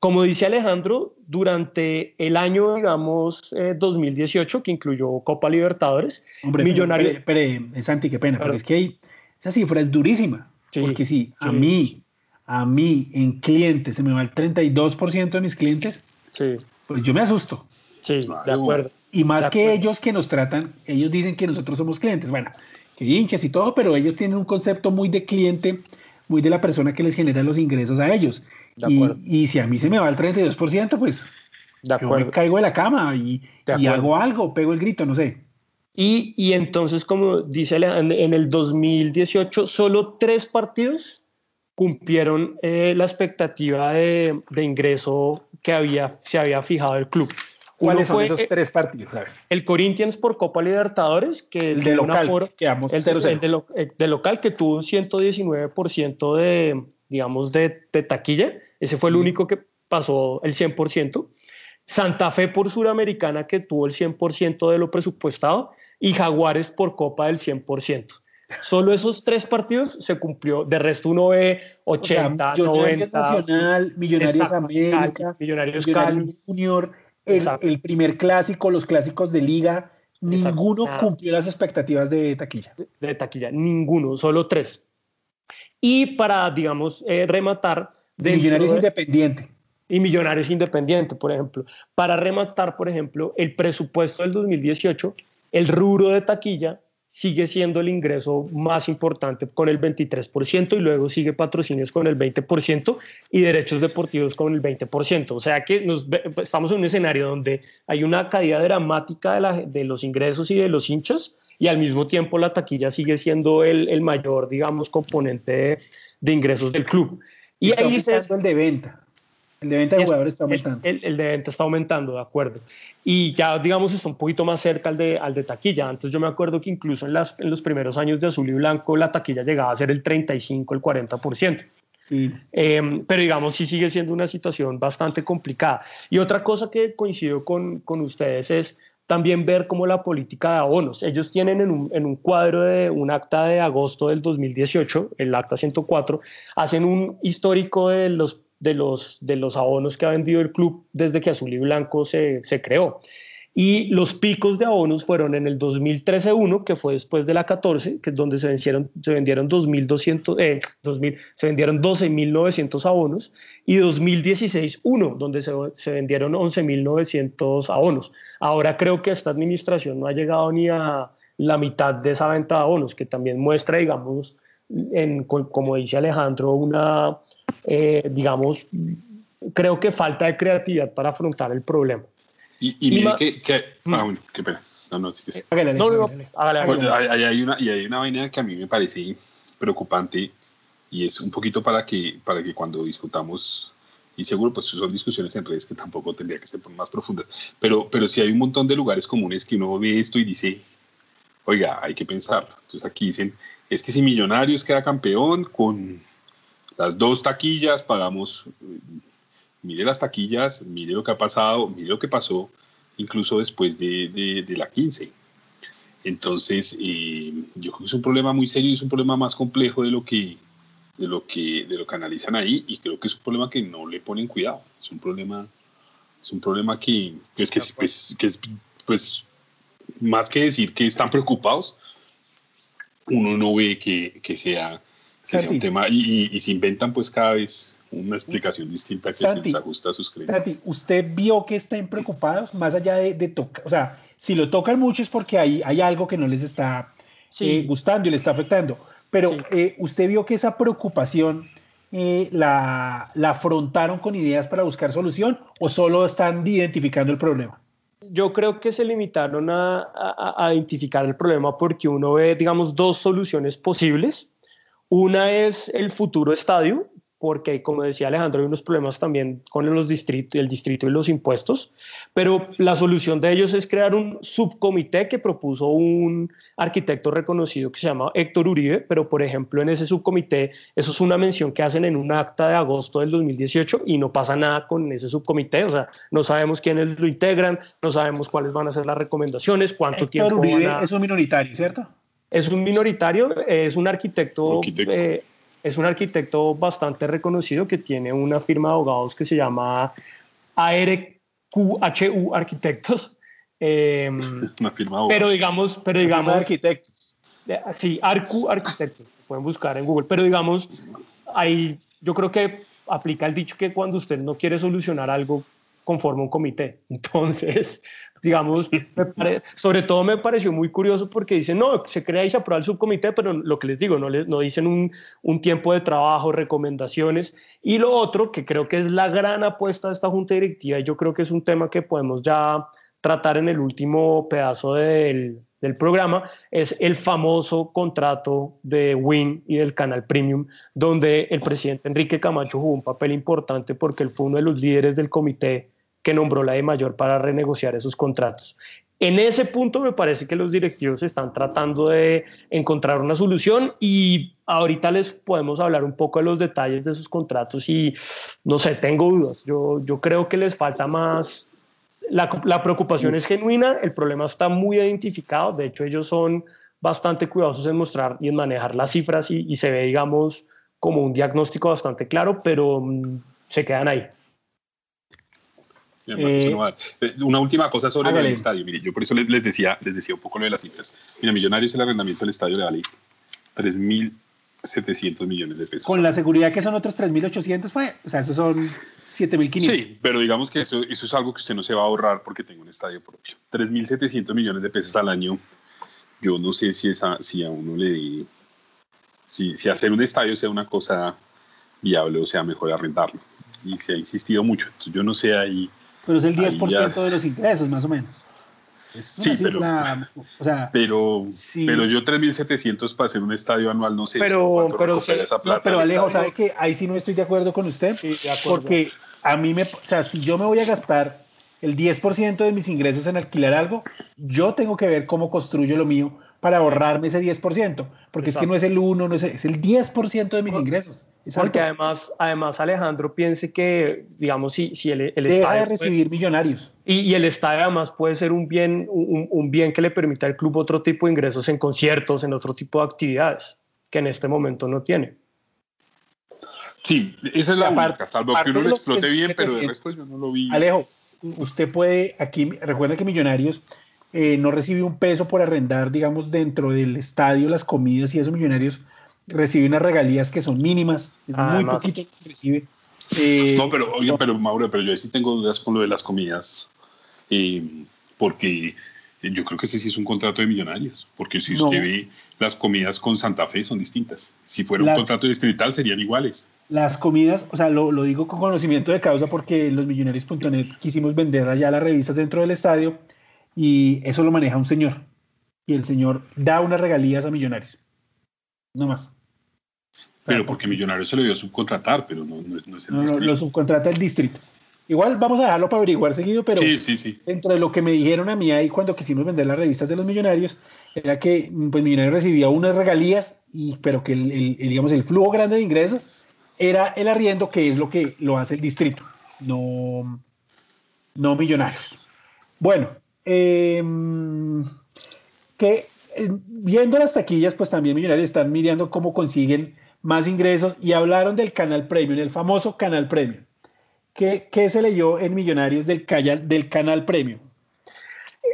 Como dice Alejandro, durante el año, digamos, 2018, eh, que incluyó Copa Libertadores, Hombre, Millonarios... Espere, Santi, qué pena, porque es que hay, esa cifra es durísima. porque si a mí, a mí en clientes se me va el 32% de mis clientes, pues yo me asusto. Sí, de acuerdo. Y más que ellos que nos tratan, ellos dicen que nosotros somos clientes. Bueno, que hinchas y todo, pero ellos tienen un concepto muy de cliente, muy de la persona que les genera los ingresos a ellos. Y, si a mí se me va el 32%, pues yo me caigo de la cama y, hago algo, pego el grito, no sé. Y, y entonces, como dice en, el 2018, solo tres partidos cumplieron eh, la expectativa de, de, ingreso que había, se había fijado el club. ¿Cuáles son esos tres partidos? El Corinthians por Copa Libertadores, que el de local, el, de, local que tuvo un 119% de, digamos, de, de, taquilla. Ese fue el único que pasó el 100%. Santa Fe por Suramericana, que tuvo el 100% de lo presupuestado. Y Jaguares por Copa del 100%. Solo esos tres partidos se cumplió. De resto uno ve 80, 90. Nacional, Millonarios América, Millonarios, Millonarios Junior, el, el, primer clásico, los clásicos de liga. Ninguno cumplió las expectativas de taquilla. De, taquilla, ninguno, solo tres. Y para, digamos, eh, rematar... Millonarios Independiente. Y Millonarios Independiente, por ejemplo. Para rematar, por ejemplo, el presupuesto del 2018, el rubro de taquilla sigue siendo el ingreso más importante con el 23% y luego sigue patrocinios con el 20% y derechos deportivos con el 20%. O sea que nos, estamos en un escenario donde hay una caída dramática de, la, de los ingresos y de los hinchas y al mismo tiempo la taquilla sigue siendo el, el mayor, digamos, componente de, ingresos del club. Y, ahí se... el de venta. El de venta de jugadores está aumentando. El, de venta está aumentando, de acuerdo. Y ya, digamos, está un poquito más cerca al de, al de taquilla. Antes yo me acuerdo que incluso en, las, en los primeros años de Azul y Blanco la taquilla llegaba a ser el 35, el 40%. Sí. Em, pero digamos, sí sigue siendo una situación bastante complicada. Y otra cosa que coincido con, con ustedes es también ver cómo la política de abonos. Ellos tienen en un, en un, cuadro de un acta de agosto del 2018, el acta 104, hacen un histórico de los de los, de los abonos que ha vendido el club desde que Azul y Blanco se, se creó. Y los picos de abonos fueron en el 2013-1, que fue después de la 14, que es donde se, vencieron, se vendieron 2.200, eh, 2000, se vendieron 12.900 abonos, y 2016-1, donde se, se vendieron 11.900 abonos. Ahora creo que esta administración no ha llegado ni a la mitad de esa venta de abonos, que también muestra, digamos, en, como dice Alejandro, una, eh, digamos, creo que falta de creatividad para afrontar el problema. Y, y, que, que ah, mm. bueno, qué pena. No, no, sí que sí. No, no, hay, una, y hay una vaina que a mí me parece preocupante y es un poquito para que, para que cuando discutamos, y seguro pues son discusiones en redes que tampoco tendría que ser más profundas, pero, pero sí hay un montón de lugares comunes que uno ve esto y dice, oiga, hay que pensarlo. Entonces aquí dicen, es que si Millonarios queda campeón con las dos taquillas, pagamos, mire las taquillas, mire lo que ha pasado, mire lo que pasó, incluso después de, de, la 15. Entonces, eh, yo creo que es un problema muy serio y es un problema más complejo de lo que de lo que de lo que analizan ahí y creo que es un problema que no le ponen cuidado. Es un problema es un problema que, es que, pues, que es pues más que decir que están preocupados, uno no ve que, que sea, un tema y, y, se inventan pues cada vez una explicación distinta que se les ajusta a sus creencias. Santi, ¿usted vio que estén preocupados más allá de, de tocar? O sea, si lo tocan mucho es porque hay, hay algo que no les está eh, gustando y les está afectando. Pero eh, usted vio que esa preocupación eh, la, la afrontaron con ideas para buscar solución o solo están identificando el problema? Yo creo que se limitaron a, a, identificar el problema porque uno ve, digamos, dos soluciones posibles. Una es el futuro estadio, porque como decía Alejandro, hay unos problemas también con los distritos, el distrito y los impuestos, pero la solución de ellos es crear un subcomité que propuso un arquitecto reconocido que se llama Héctor Uribe, pero por ejemplo en ese subcomité, eso es una mención que hacen en un acta de agosto del 2018 y no pasa nada con ese subcomité, o sea, no sabemos quiénes lo integran, no sabemos cuáles van a ser las recomendaciones, cuánto tiempo... Uribe es un minoritario, ¿cierto? Es un minoritario, es un arquitecto... Eh, es un arquitecto bastante reconocido que tiene una firma de abogados que se llama ARQHU Arquitectos. Em, una firma pero digamos, pero digamos, arquitectos. Sí, ARCU Arquitectos, pueden buscar en Google, pero digamos, ahí yo creo que aplica el dicho que cuando usted no quiere solucionar algo, conforma un comité. Entonces, digamos, sobre todo me pareció muy curioso porque dicen, no, se crea y se aprueba el subcomité, pero lo que les digo, no, no dicen un, un, tiempo de trabajo, recomendaciones. Y lo otro, que creo que es la gran apuesta de esta junta directiva, y yo creo que es un tema que podemos ya tratar en el último pedazo del, del programa, es el famoso contrato de Win y del canal Premium, donde el presidente Enrique Camacho jugó un papel importante porque él fue uno de los líderes del comité que nombró la de mayor para renegociar esos contratos. En ese punto me parece que los directivos están tratando de encontrar una solución y ahorita les podemos hablar un poco de los detalles de esos contratos y no sé, tengo dudas. Yo, yo creo que les falta más. La, la preocupación es genuina, el problema está muy identificado, de hecho ellos son bastante cuidadosos en mostrar y en manejar las cifras y, y se ve, digamos, como un diagnóstico bastante claro, pero mm, se quedan ahí. Eh, eh, una última cosa sobre el estadio. Mire, yo por eso les, decía, les decía un poco lo de las cifras. Mira, Millonarios el arrendamiento del estadio le vale 3.700 millones de pesos. Con la seguridad que son otros 3.800, fue, o sea, esos son 7.500. Sí, pero digamos que eso, eso es algo que usted no se va a ahorrar porque tengo un estadio propio. 3.700 millones de pesos al año. Yo no sé si, esa, si a uno le... Si, si hacer un estadio sea una cosa viable o sea mejor arrendarlo. Y se ha insistido mucho. Entonces, yo no sé ahí pero es el 10% de los ingresos, más o menos. sí, pero, o sea, pero, pero yo 3.700 para hacer un estadio anual, no sé. Pero, pero, esa plata pero Alejo, ¿sabe que Ahí sí no estoy de acuerdo con usted. Porque a mí me, o sea, si yo me voy a gastar el 10% de mis ingresos en alquilar algo, yo tengo que ver cómo construyo lo mío para ahorrarme ese 10%, porque es que no es el 1, no es, es el 10% de mis ingresos. porque además, además Alejandro piense que, digamos, si, si el, el Deja de recibir millonarios. Y, y, el estadio además puede ser un bien, un, un, bien que le permita al club otro tipo de ingresos en conciertos, en otro tipo de actividades, que en este momento no tiene. Sí, esa es la parte, salvo que uno lo explote bien, pero de resto yo no lo vi. Alejo, usted puede, aquí, recuerda que Millonarios eh, no recibe un peso por arrendar, digamos, dentro del estadio las comidas y esos millonarios reciben unas regalías que son mínimas, es muy poquito que recibe. Eh, no, pero oye, pero Mauro, pero yo sí tengo dudas con lo de las comidas, eh, porque yo creo que ese sí es un contrato de millonarios, porque si usted ve las comidas con Santa Fe son distintas. Si fuera un contrato distrital serían iguales. Las comidas, o sea, lo, lo digo con conocimiento de causa porque los millonarios.net quisimos vender allá las revistas dentro del estadio y eso lo maneja un señor. Y el señor da unas regalías a Millonarios. No más. Pero porque Millonarios se lo dio a subcontratar, pero no, es el distrito. No, lo subcontrata el distrito. Igual vamos a dejarlo para averiguar seguido, pero sí, sí, sí. dentro de lo que me dijeron a mí ahí cuando quisimos vender las revistas de los millonarios, era que pues, Millonarios recibía unas regalías, y, pero que el, digamos, el flujo grande de ingresos era el arriendo, que es lo que lo hace el distrito, no, no Millonarios. Bueno, em, que eh, viendo las taquillas, pues también Millonarios están mirando cómo consiguen más ingresos y hablaron del canal premium, el famoso canal premium. ¿Qué, qué se leyó en Millonarios del, del canal premium?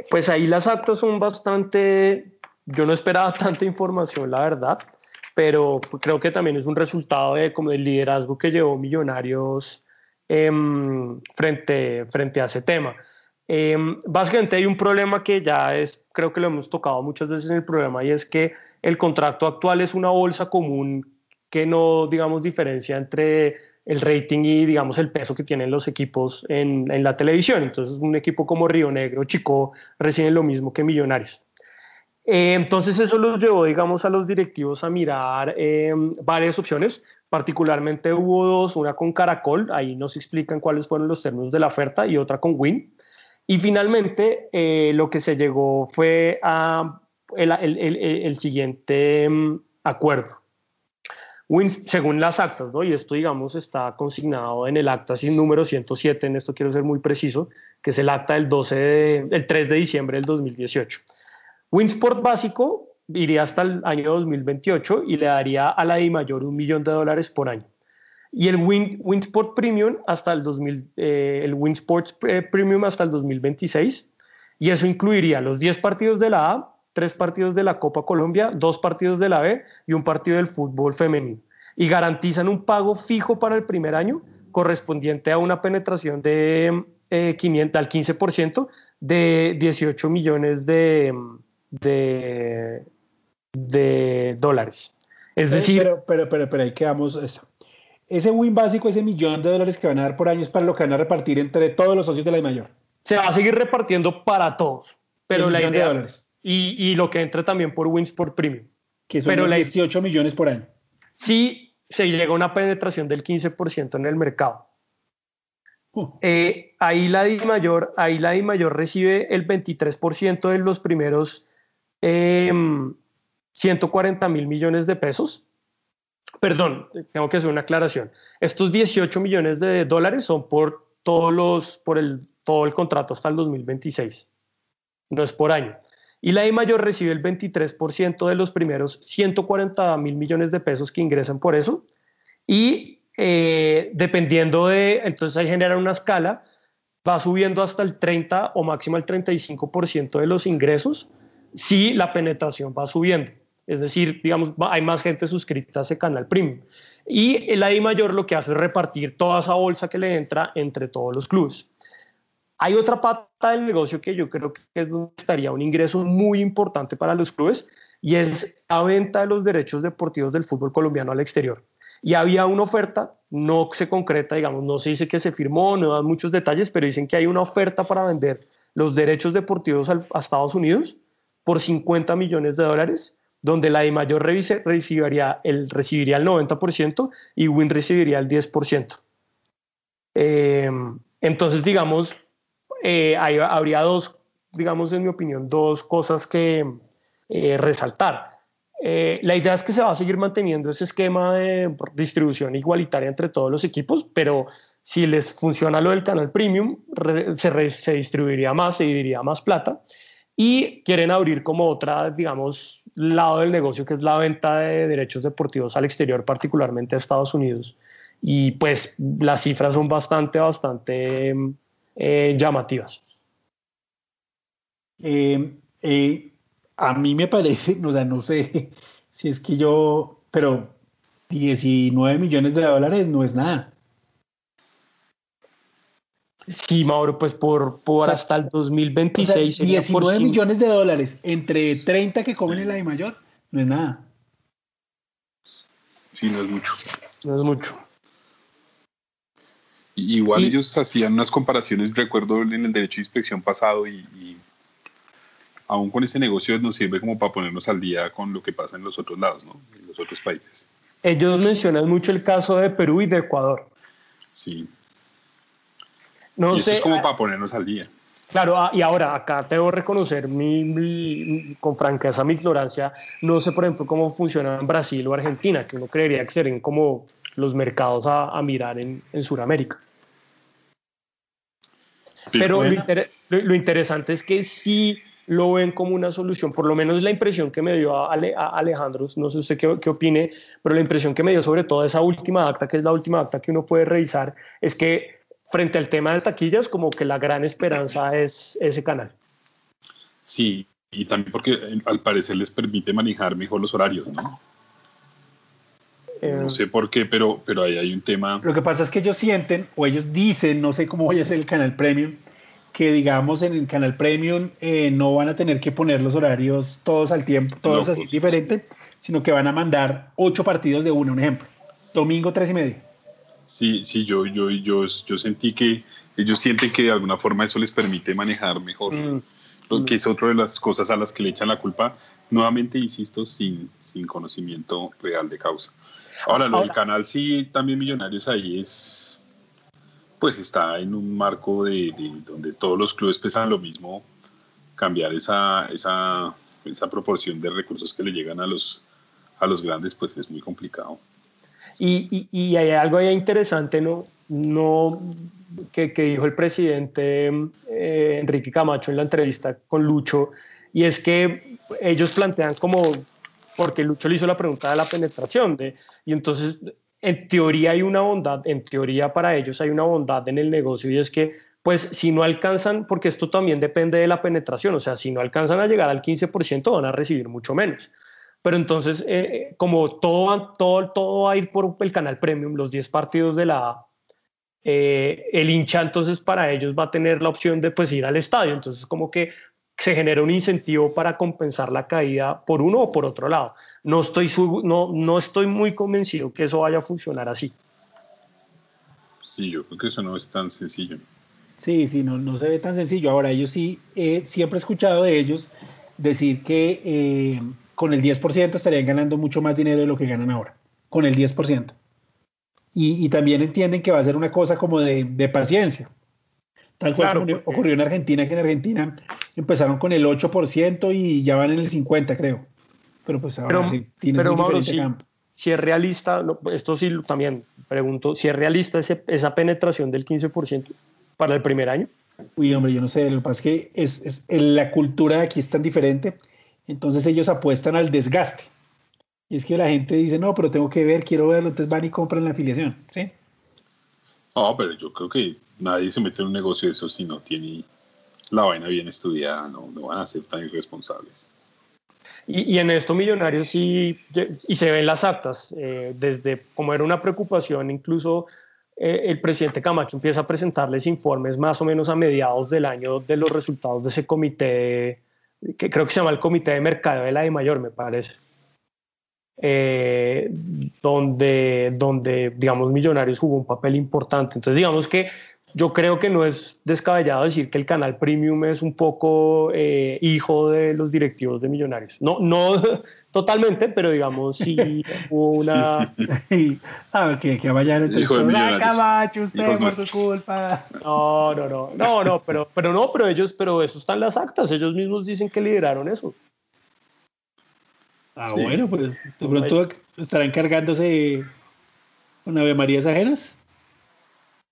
Pues ahí las actas son bastante, yo no esperaba tanta información, la verdad, pero creo que también es un resultado de como del liderazgo que llevó Millonarios em, frente, frente a ese tema. Em, básicamente hay un problema que ya es, creo que lo hemos tocado muchas veces en el programa y es que el contrato actual es una bolsa común que no, digamos, diferencia entre el rating y, digamos, el peso que tienen los equipos en, la televisión. Entonces, un equipo como Río Negro, Chico, reciben lo mismo que Millonarios. Eh, entonces, eso los llevó, digamos, a los directivos a mirar eh, varias opciones. Particularmente hubo dos, una con Caracol, ahí nos explican cuáles fueron los términos de la oferta, y otra con Win. Y finalmente, eh, lo que se llegó fue el, el siguiente mm, acuerdo según las actas, ¿no? y esto, digamos, está consignado en el acta sin número 107, en esto quiero ser muy preciso, que es el acta del, 12 de, 3 de diciembre del 2018. Winsport básico iría hasta el año 2028 y le daría a la I mayor un millón de dólares por año. Y el Win, Winsport Premium hasta el 2000, eh, el Winsport eh, Premium hasta el 2026. Y eso incluiría los 10 partidos de la A, tres partidos de la Copa Colombia, dos partidos de la B y un partido del fútbol femenino. Y garantizan un pago fijo para el primer año correspondiente a una penetración de 500 eh, al 15% de 18 millones de, de, de dólares. Es decir... Pero, pero, pero, pero ahí quedamos. Ese win básico, ese millón de dólares que van a dar por año es para lo que van a repartir entre todos los socios de la mayor. Se va a seguir repartiendo para todos. Pero la idea, de dólares y, lo que entra también por Winsport Premium. Que son Pero 18 millones por año. Sí, se llega a una penetración del 15% en el mercado. Uh. Eh, ahí, la Di Mayor, ahí la Di Mayor recibe el 23% de los primeros 140 em, mil millones de pesos. Perdón, tengo que hacer una aclaración. Estos 18 millones de dólares son por todos los, por el, todo el contrato hasta el 2026. No es por año y la I mayor recibe el 23% de los primeros 140 mil millones de pesos que ingresan por eso y eh, dependiendo de, entonces ahí genera una escala, va subiendo hasta el 30 o máximo el 35% de los ingresos si la penetración va subiendo. Es decir, digamos, hay más gente suscrita a ese canal premium. Y la I mayor lo que hace es repartir toda esa bolsa que le entra entre todos los clubes. Hay otra pata del negocio que yo creo que es donde estaría un ingreso muy importante para los clubes y es la venta de los derechos deportivos del fútbol colombiano al exterior. Y había una oferta, no se concreta, digamos, no se dice que se firmó, no dan muchos detalles, pero dicen que hay una oferta para vender los derechos deportivos a Estados Unidos por 50 millones de dólares, donde la de mayor recibiría el, recibiría el 90% y Win recibiría el 10%. Eh, entonces, digamos, eh, habría dos, digamos, en mi opinión, dos cosas que eh, resaltar. Eh, la idea es que se va a seguir manteniendo ese esquema de distribución igualitaria entre todos los equipos, pero si les funciona lo del canal premium, se, se, distribuiría más, se dividiría más plata. Y quieren abrir como otra, digamos, lado del negocio, que es la venta de derechos deportivos al exterior, particularmente a Estados Unidos. Y pues las cifras son bastante, bastante eh, llamativas. Eh, eh, a mí me parece, o sea, no sé si es que yo, pero 19 millones de dólares no es nada. Sí, Mauro, pues por, por hasta el 2026. 19 millones de dólares entre 30 que comen en la de mayor, no es nada. Sí, no es mucho. No es mucho. Igual ellos hacían unas comparaciones, recuerdo en el derecho de inspección pasado y, aún con ese negocio nos sirve como para ponernos al día con lo que pasa en los otros lados, ¿no? En los otros países. Ellos mencionan mucho el caso de Perú y de Ecuador. Sí. No y sé, es como ah, para ponernos al día. Claro, ah, y ahora acá debo reconocer mi, con franqueza mi ignorancia. No sé, por ejemplo, cómo funciona en Brasil o Argentina, que uno creería que serían como los mercados a, mirar en, en Sudamérica. Pero lo, interesante es que sí lo ven como una solución, por lo menos la impresión que me dio a, Alejandro, no sé usted qué, qué, opine, pero la impresión que me dio sobre todo esa última acta, que es la última acta que uno puede revisar, es que frente al tema de taquillas, como que la gran esperanza es ese canal. Sí, y también porque eh, al parecer les permite manejar mejor los horarios, ¿no? no eh, sé por qué, pero, pero ahí hay un tema. Lo que pasa es que ellos sienten, o ellos dicen, no sé cómo vaya a ser el canal premium, que digamos en el canal premium eh, no van a tener que poner los horarios todos al tiempo, todos así pues. diferente, sino que van a mandar ocho partidos de uno, un ejemplo. Domingo tres y media. Sí, sí, yo, yo, yo, yo sentí que ellos sienten que de alguna forma eso les permite manejar mejor, mm. lo que es otra de las cosas a las que le echan la culpa, nuevamente, insisto, sin, sin conocimiento real de causa. Ahora, lo del canal sí, también Millonarios ahí es, pues está en un marco de, donde todos los clubes pesan lo mismo, cambiar esa, esa, esa proporción de recursos que le llegan a los, a los grandes, pues es muy complicado. Y, hay algo ahí interesante, no que, que dijo el presidente eh, Enrique Camacho en la entrevista con Lucho, y es que ellos plantean como, porque Lucho le hizo la pregunta de la penetración, de, y entonces en teoría hay una bondad, en teoría para ellos hay una bondad en el negocio, y es que pues si no alcanzan, porque esto también depende de la penetración, o sea, si no alcanzan a llegar al 15% van a recibir mucho menos. Pero entonces, eh, como todo, todo, todo va a ir por el canal premium, los 10 partidos de la A, eh, el hincha entonces para ellos va a tener la opción de pues ir al estadio. Entonces, como que se genera un incentivo para compensar la caída por uno o por otro lado. No estoy, no, no estoy muy convencido que eso vaya a funcionar así. Sí, yo creo que eso no es tan sencillo. Sí, sí, no, no se ve tan sencillo. Ahora, yo sí, eh, siempre he escuchado de ellos decir que con el 10% estarían ganando mucho más dinero de lo que ganan ahora, con el 10%. Y, y también entienden que va a ser una cosa como de, de paciencia. Tal cual ocurrió en Argentina, que en Argentina empezaron con el 8% y ya van en el 50%, creo. Pero pues ahora Argentina es muy si, si, es realista, esto sí también pregunto, si es realista esa penetración del 15% para el primer año. Uy, hombre, yo no sé, lo que pasa es que es, es, la cultura de aquí es tan diferente entonces ellos apuestan al desgaste. Y es que la gente dice, no, pero tengo que ver, quiero verlo, entonces van y compran la afiliación. ¿sí? No, pero yo creo que nadie se mete en un negocio de eso si no tiene la vaina bien estudiada, no, no van a ser tan irresponsables. Y, en esto Millonarios sí, y se ven las actas, eh, desde como era una preocupación, incluso eh, el presidente Camacho empieza a presentarles informes más o menos a mediados del año de los resultados de ese comité que creo que se llama el Comité de Mercado de la de Mayor, me parece. Eh, donde, donde, digamos, Millonarios jugó un papel importante. Entonces, digamos que yo creo que no es descabellado decir que el canal premium es un poco eh, hijo de los directivos de Millonarios. No, no totalmente, pero digamos sí hubo una. ah, que, que vayan entonces. Camacho, usted por su culpa. No, no, no, no, no, pero, pero no, pero ellos, pero eso está en las actas. Ellos mismos dicen que lideraron eso. Ah, bueno, pues de pronto estará encargándose con Ave Marías ajenas.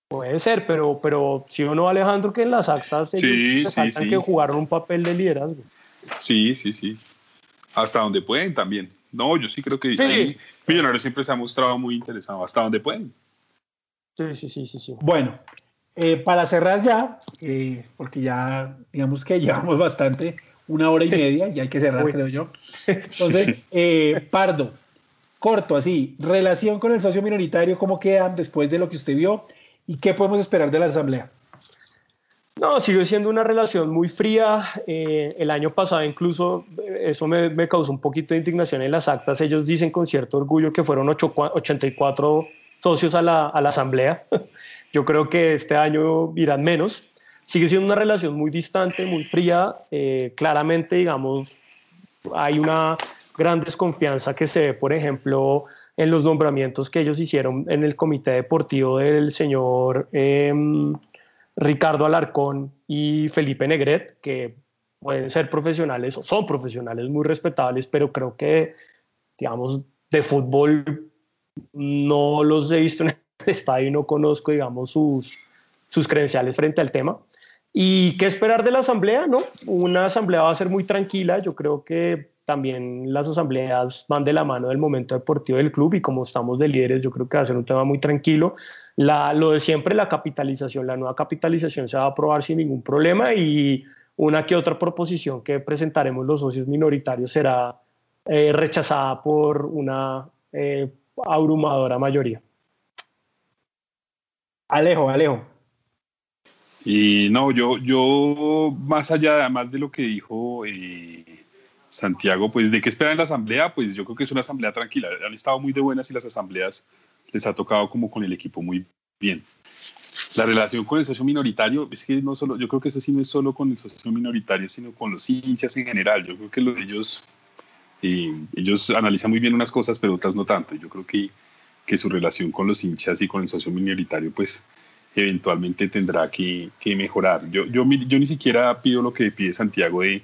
Puede ser, pero, pero si uno Alejandro que en las actas ellos sí, que jugaron un papel de liderazgo. Sí, sí, sí. Hasta donde pueden también. No, yo sí creo que Millonarios siempre se ha mostrado muy interesado, hasta donde pueden. Sí, sí, sí, sí. sí. Bueno, eh, para cerrar ya, eh, porque ya digamos que llevamos bastante, una hora y media, y hay que cerrar, creo yo. Entonces, eh, Pardo, corto, así, relación con el socio minoritario, ¿cómo quedan después de lo que usted vio? ¿Y qué podemos esperar de la Asamblea? No, sigue siendo una relación muy fría. Eh, el año pasado incluso eh, eso me, me, causó un poquito de indignación en las actas. Ellos dicen con cierto orgullo que fueron 84 socios a la, a la Asamblea. Yo creo que este año irán menos. sigue siendo una relación muy distante, muy fría. Eh, claramente, digamos, hay una gran desconfianza que se ve, por ejemplo, en los nombramientos que ellos hicieron en el comité deportivo del señor em, Ricardo Alarcón y Felipe Negret, que pueden ser profesionales o son profesionales muy respetables, pero creo que, digamos, de fútbol no los he visto en el estadio y no conozco, digamos, sus, sus credenciales frente al tema. ¿Y qué esperar de la asamblea? No, una asamblea va a ser muy tranquila. Yo creo que también las asambleas van de la mano del momento deportivo del club y como estamos de líderes, yo creo que va a ser un tema muy tranquilo. La, lo de siempre, la capitalización, la nueva capitalización se va a aprobar sin ningún problema y una que otra proposición que presentaremos los socios minoritarios será eh, rechazada por una eh, abrumadora mayoría. Alejo, Alejo. Y no, yo, yo más allá, además de lo que dijo eh, Santiago, pues de qué esperan la asamblea, pues yo creo que es una asamblea tranquila. Han estado muy de buenas y las asambleas les ha tocado como con el equipo muy bien. La relación con el socio minoritario, es que no solo, yo creo que eso sí no es solo con el socio minoritario, sino con los hinchas en general. Yo creo que los, ellos, eh, ellos analizan muy bien unas cosas, pero otras no tanto. Yo creo que, que su relación con los hinchas y con el socio minoritario, pues eventualmente tendrá que, que mejorar. Yo, yo, yo ni siquiera pido lo que pide Santiago de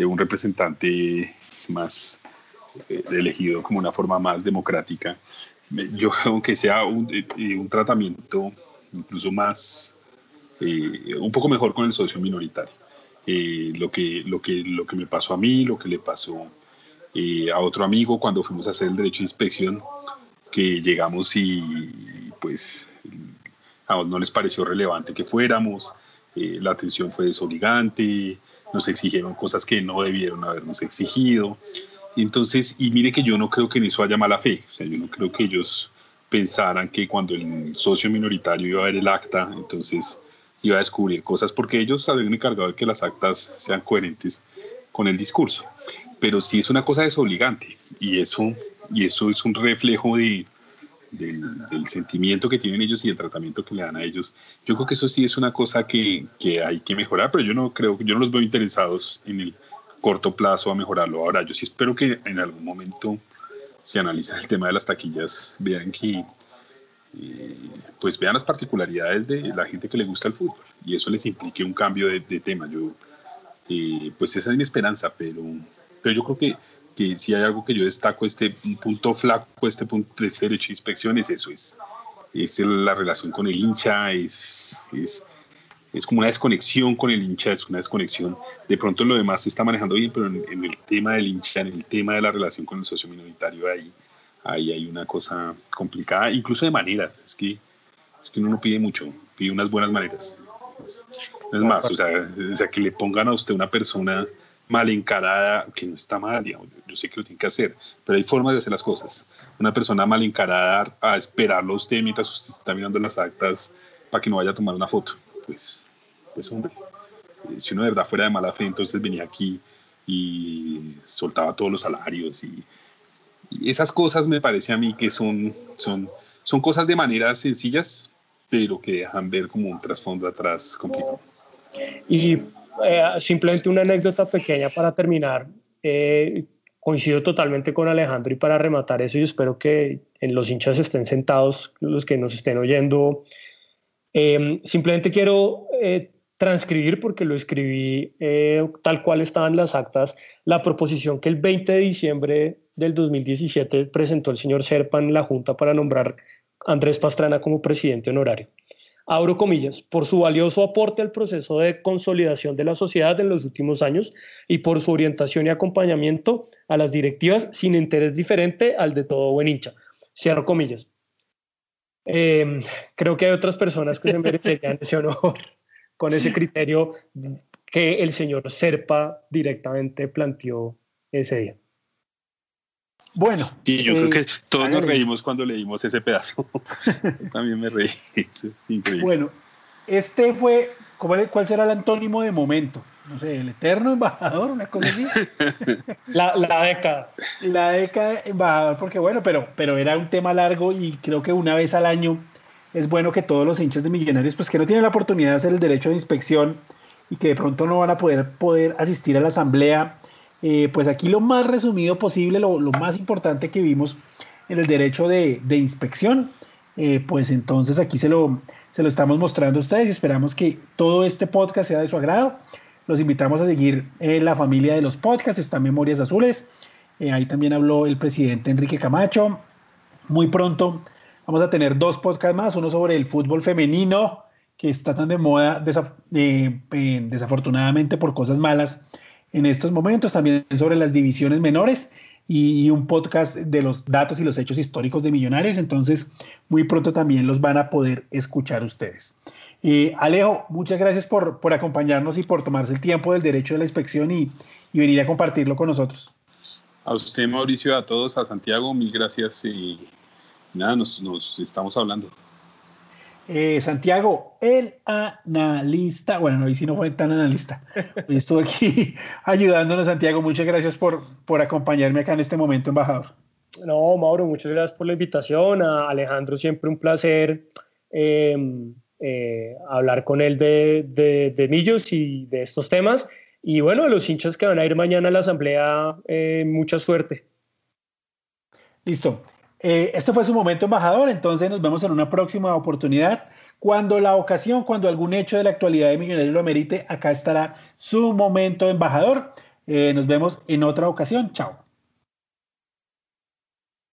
un representante más eh, elegido como una forma más democrática. Yo, aunque sea un, eh, un tratamiento incluso más, eh, un poco mejor con el socio minoritario. lo, que, lo, que, lo que me pasó a mí, lo que le pasó a otro amigo cuando fuimos a hacer el derecho de inspección, que llegamos y pues no les pareció relevante que fuéramos, la atención fue desobligante, nos exigieron cosas que no debieron habernos exigido. Entonces, y mire que yo no creo que en eso haya mala fe, o sea, yo no creo que ellos pensaran que cuando el socio minoritario iba a ver el acta, entonces iba a descubrir cosas, porque ellos habían encargado de que las actas sean coherentes con el discurso. Pero sí es una cosa desobligante, y eso, y eso es un reflejo de, del, sentimiento que tienen ellos y el tratamiento que le dan a ellos. Yo creo que eso sí es una cosa que, que, hay que mejorar, pero yo no creo, yo no los veo interesados en el corto plazo a mejorarlo. Ahora, yo sí espero que en algún momento se analice el tema de las taquillas, vean que eh, pues vean las particularidades de la gente que le gusta el fútbol y eso les implique un cambio de, tema. Yo, eh, pues esa es mi esperanza, pero, pero yo creo que que si hay algo que yo destaco, este punto flaco, este punto de este derecho de inspección, es eso, es, es la relación con el hincha, es, es, es, como una desconexión con el hincha, es una desconexión. De pronto lo demás se está manejando bien, pero en, el tema del hincha, en el tema de la relación con el socio minoritario, ahí, ahí hay una cosa complicada, incluso de maneras. Es que, es que uno no pide mucho, pide unas buenas maneras. Es más, o sea, o sea, que le pongan a usted una persona mal encarada, que no está mal, digamos, yo sé que lo tiene que hacer, pero hay formas de hacer las cosas. Una persona mal encarada a esperarlo a usted mientras usted está mirando las actas para que no vaya a tomar una foto, pues, pues hombre, eh, si uno de verdad fuera de mala fe, entonces venía aquí y soltaba todos los salarios y, esas cosas me parece a mí que son, son, son cosas de maneras sencillas, pero que dejan ver como un trasfondo atrás complicado. Y eh, simplemente una anécdota pequeña para terminar. Eh, coincido totalmente con Alejandro y para rematar eso, yo espero que en los hinchas estén sentados, los que nos estén oyendo. Eh, simplemente quiero transcribir, porque lo escribí tal cual estaban las actas, la proposición que el 20 de diciembre del 2017 presentó el señor Serpa en la Junta para nombrar a Andrés Pastrana como presidente honorario abro comillas, por su valioso aporte al proceso de consolidación de la sociedad en los últimos años y por su orientación y acompañamiento a las directivas sin interés diferente al de todo buen hincha. Cierro comillas. Em, creo que hay otras personas que se merecerían ese honor con ese criterio que el señor Serpa directamente planteó ese día. Bueno. Y yo creo que eh, todos nos reímos cuando leímos ese pedazo. También me reí. Es increíble. Bueno, este fue, ¿cuál será el antónimo de momento? No sé, el eterno embajador, una cosa así. La, la década. La década embajador, porque bueno, pero, pero era un tema largo y creo que una vez al año es bueno que todos los hinchas de Millonarios, pues que no tienen la oportunidad de hacer el derecho de inspección y que de pronto no van a poder, poder asistir a la asamblea, eh, pues aquí lo más resumido posible, lo, más importante que vimos en el derecho de, inspección, eh, pues entonces aquí se lo, se lo estamos mostrando a ustedes y esperamos que todo este podcast sea de su agrado. Los invitamos a seguir en la familia de los podcasts, está Memorias Azules. Eh, ahí también habló el presidente Enrique Camacho. Muy pronto vamos a tener dos podcasts más, uno sobre el fútbol femenino, que está tan de moda eh, desafortunadamente por cosas malas en estos momentos, también sobre las divisiones menores y, un podcast de los datos y los hechos históricos de Millonarios. Entonces, muy pronto también los van a poder escuchar ustedes. Eh, Alejo, muchas gracias por, por, acompañarnos y por tomarse el tiempo del derecho de la inspección y, y, venir a compartirlo con nosotros. A usted, Mauricio, a todos, a Santiago, mil gracias y nada, nos, nos estamos hablando. Eh, Santiago, el analista, bueno, no, y si no fue tan analista, estuve aquí ayudándonos, Santiago, muchas gracias por, por acompañarme acá en este momento, embajador. No, Mauro, muchas gracias por la invitación, a Alejandro, siempre un placer em, eh, hablar con él de, de, Millos y de estos temas, y bueno, a los hinchas que van a ir mañana a la asamblea, eh, mucha suerte. Listo. Eh, este fue su momento embajador, entonces nos vemos en una próxima oportunidad. Cuando la ocasión, cuando algún hecho de la actualidad de Millonarios lo amerite, acá estará su momento embajador. Eh, nos vemos en otra ocasión. Chao.